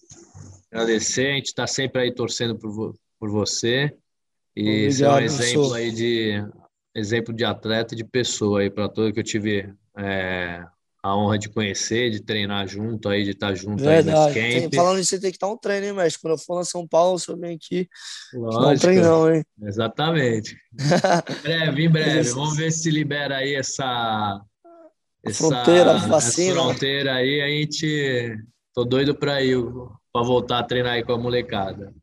Agradecer, a gente tá sempre aí torcendo por, por você. E Obrigado, ser um exemplo aí de exemplo de atleta e de pessoa aí para todo que eu tive é, a honra de conhecer, de treinar junto aí, de estar junto Verdade. aí nesse camp. Tem, falando nisso, tem que estar um treino, hein, mestre? Quando eu for na São Paulo, se eu venho aqui, Lógico. não um treinão, hein? Exatamente. em breve, em breve. Vamos ver se libera aí essa... essa fronteira, vacina. Essa fronteira aí, a gente... Tô doido para ir, para voltar a treinar aí com a molecada.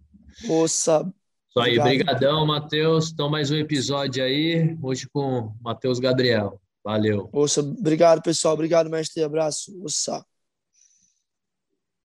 Moça, isso aí, brigadão, Matheus. Então, mais um episódio aí, hoje com Matheus Gabriel. Valeu. Moça, obrigado, pessoal. Obrigado, mestre. Abraço. Moça.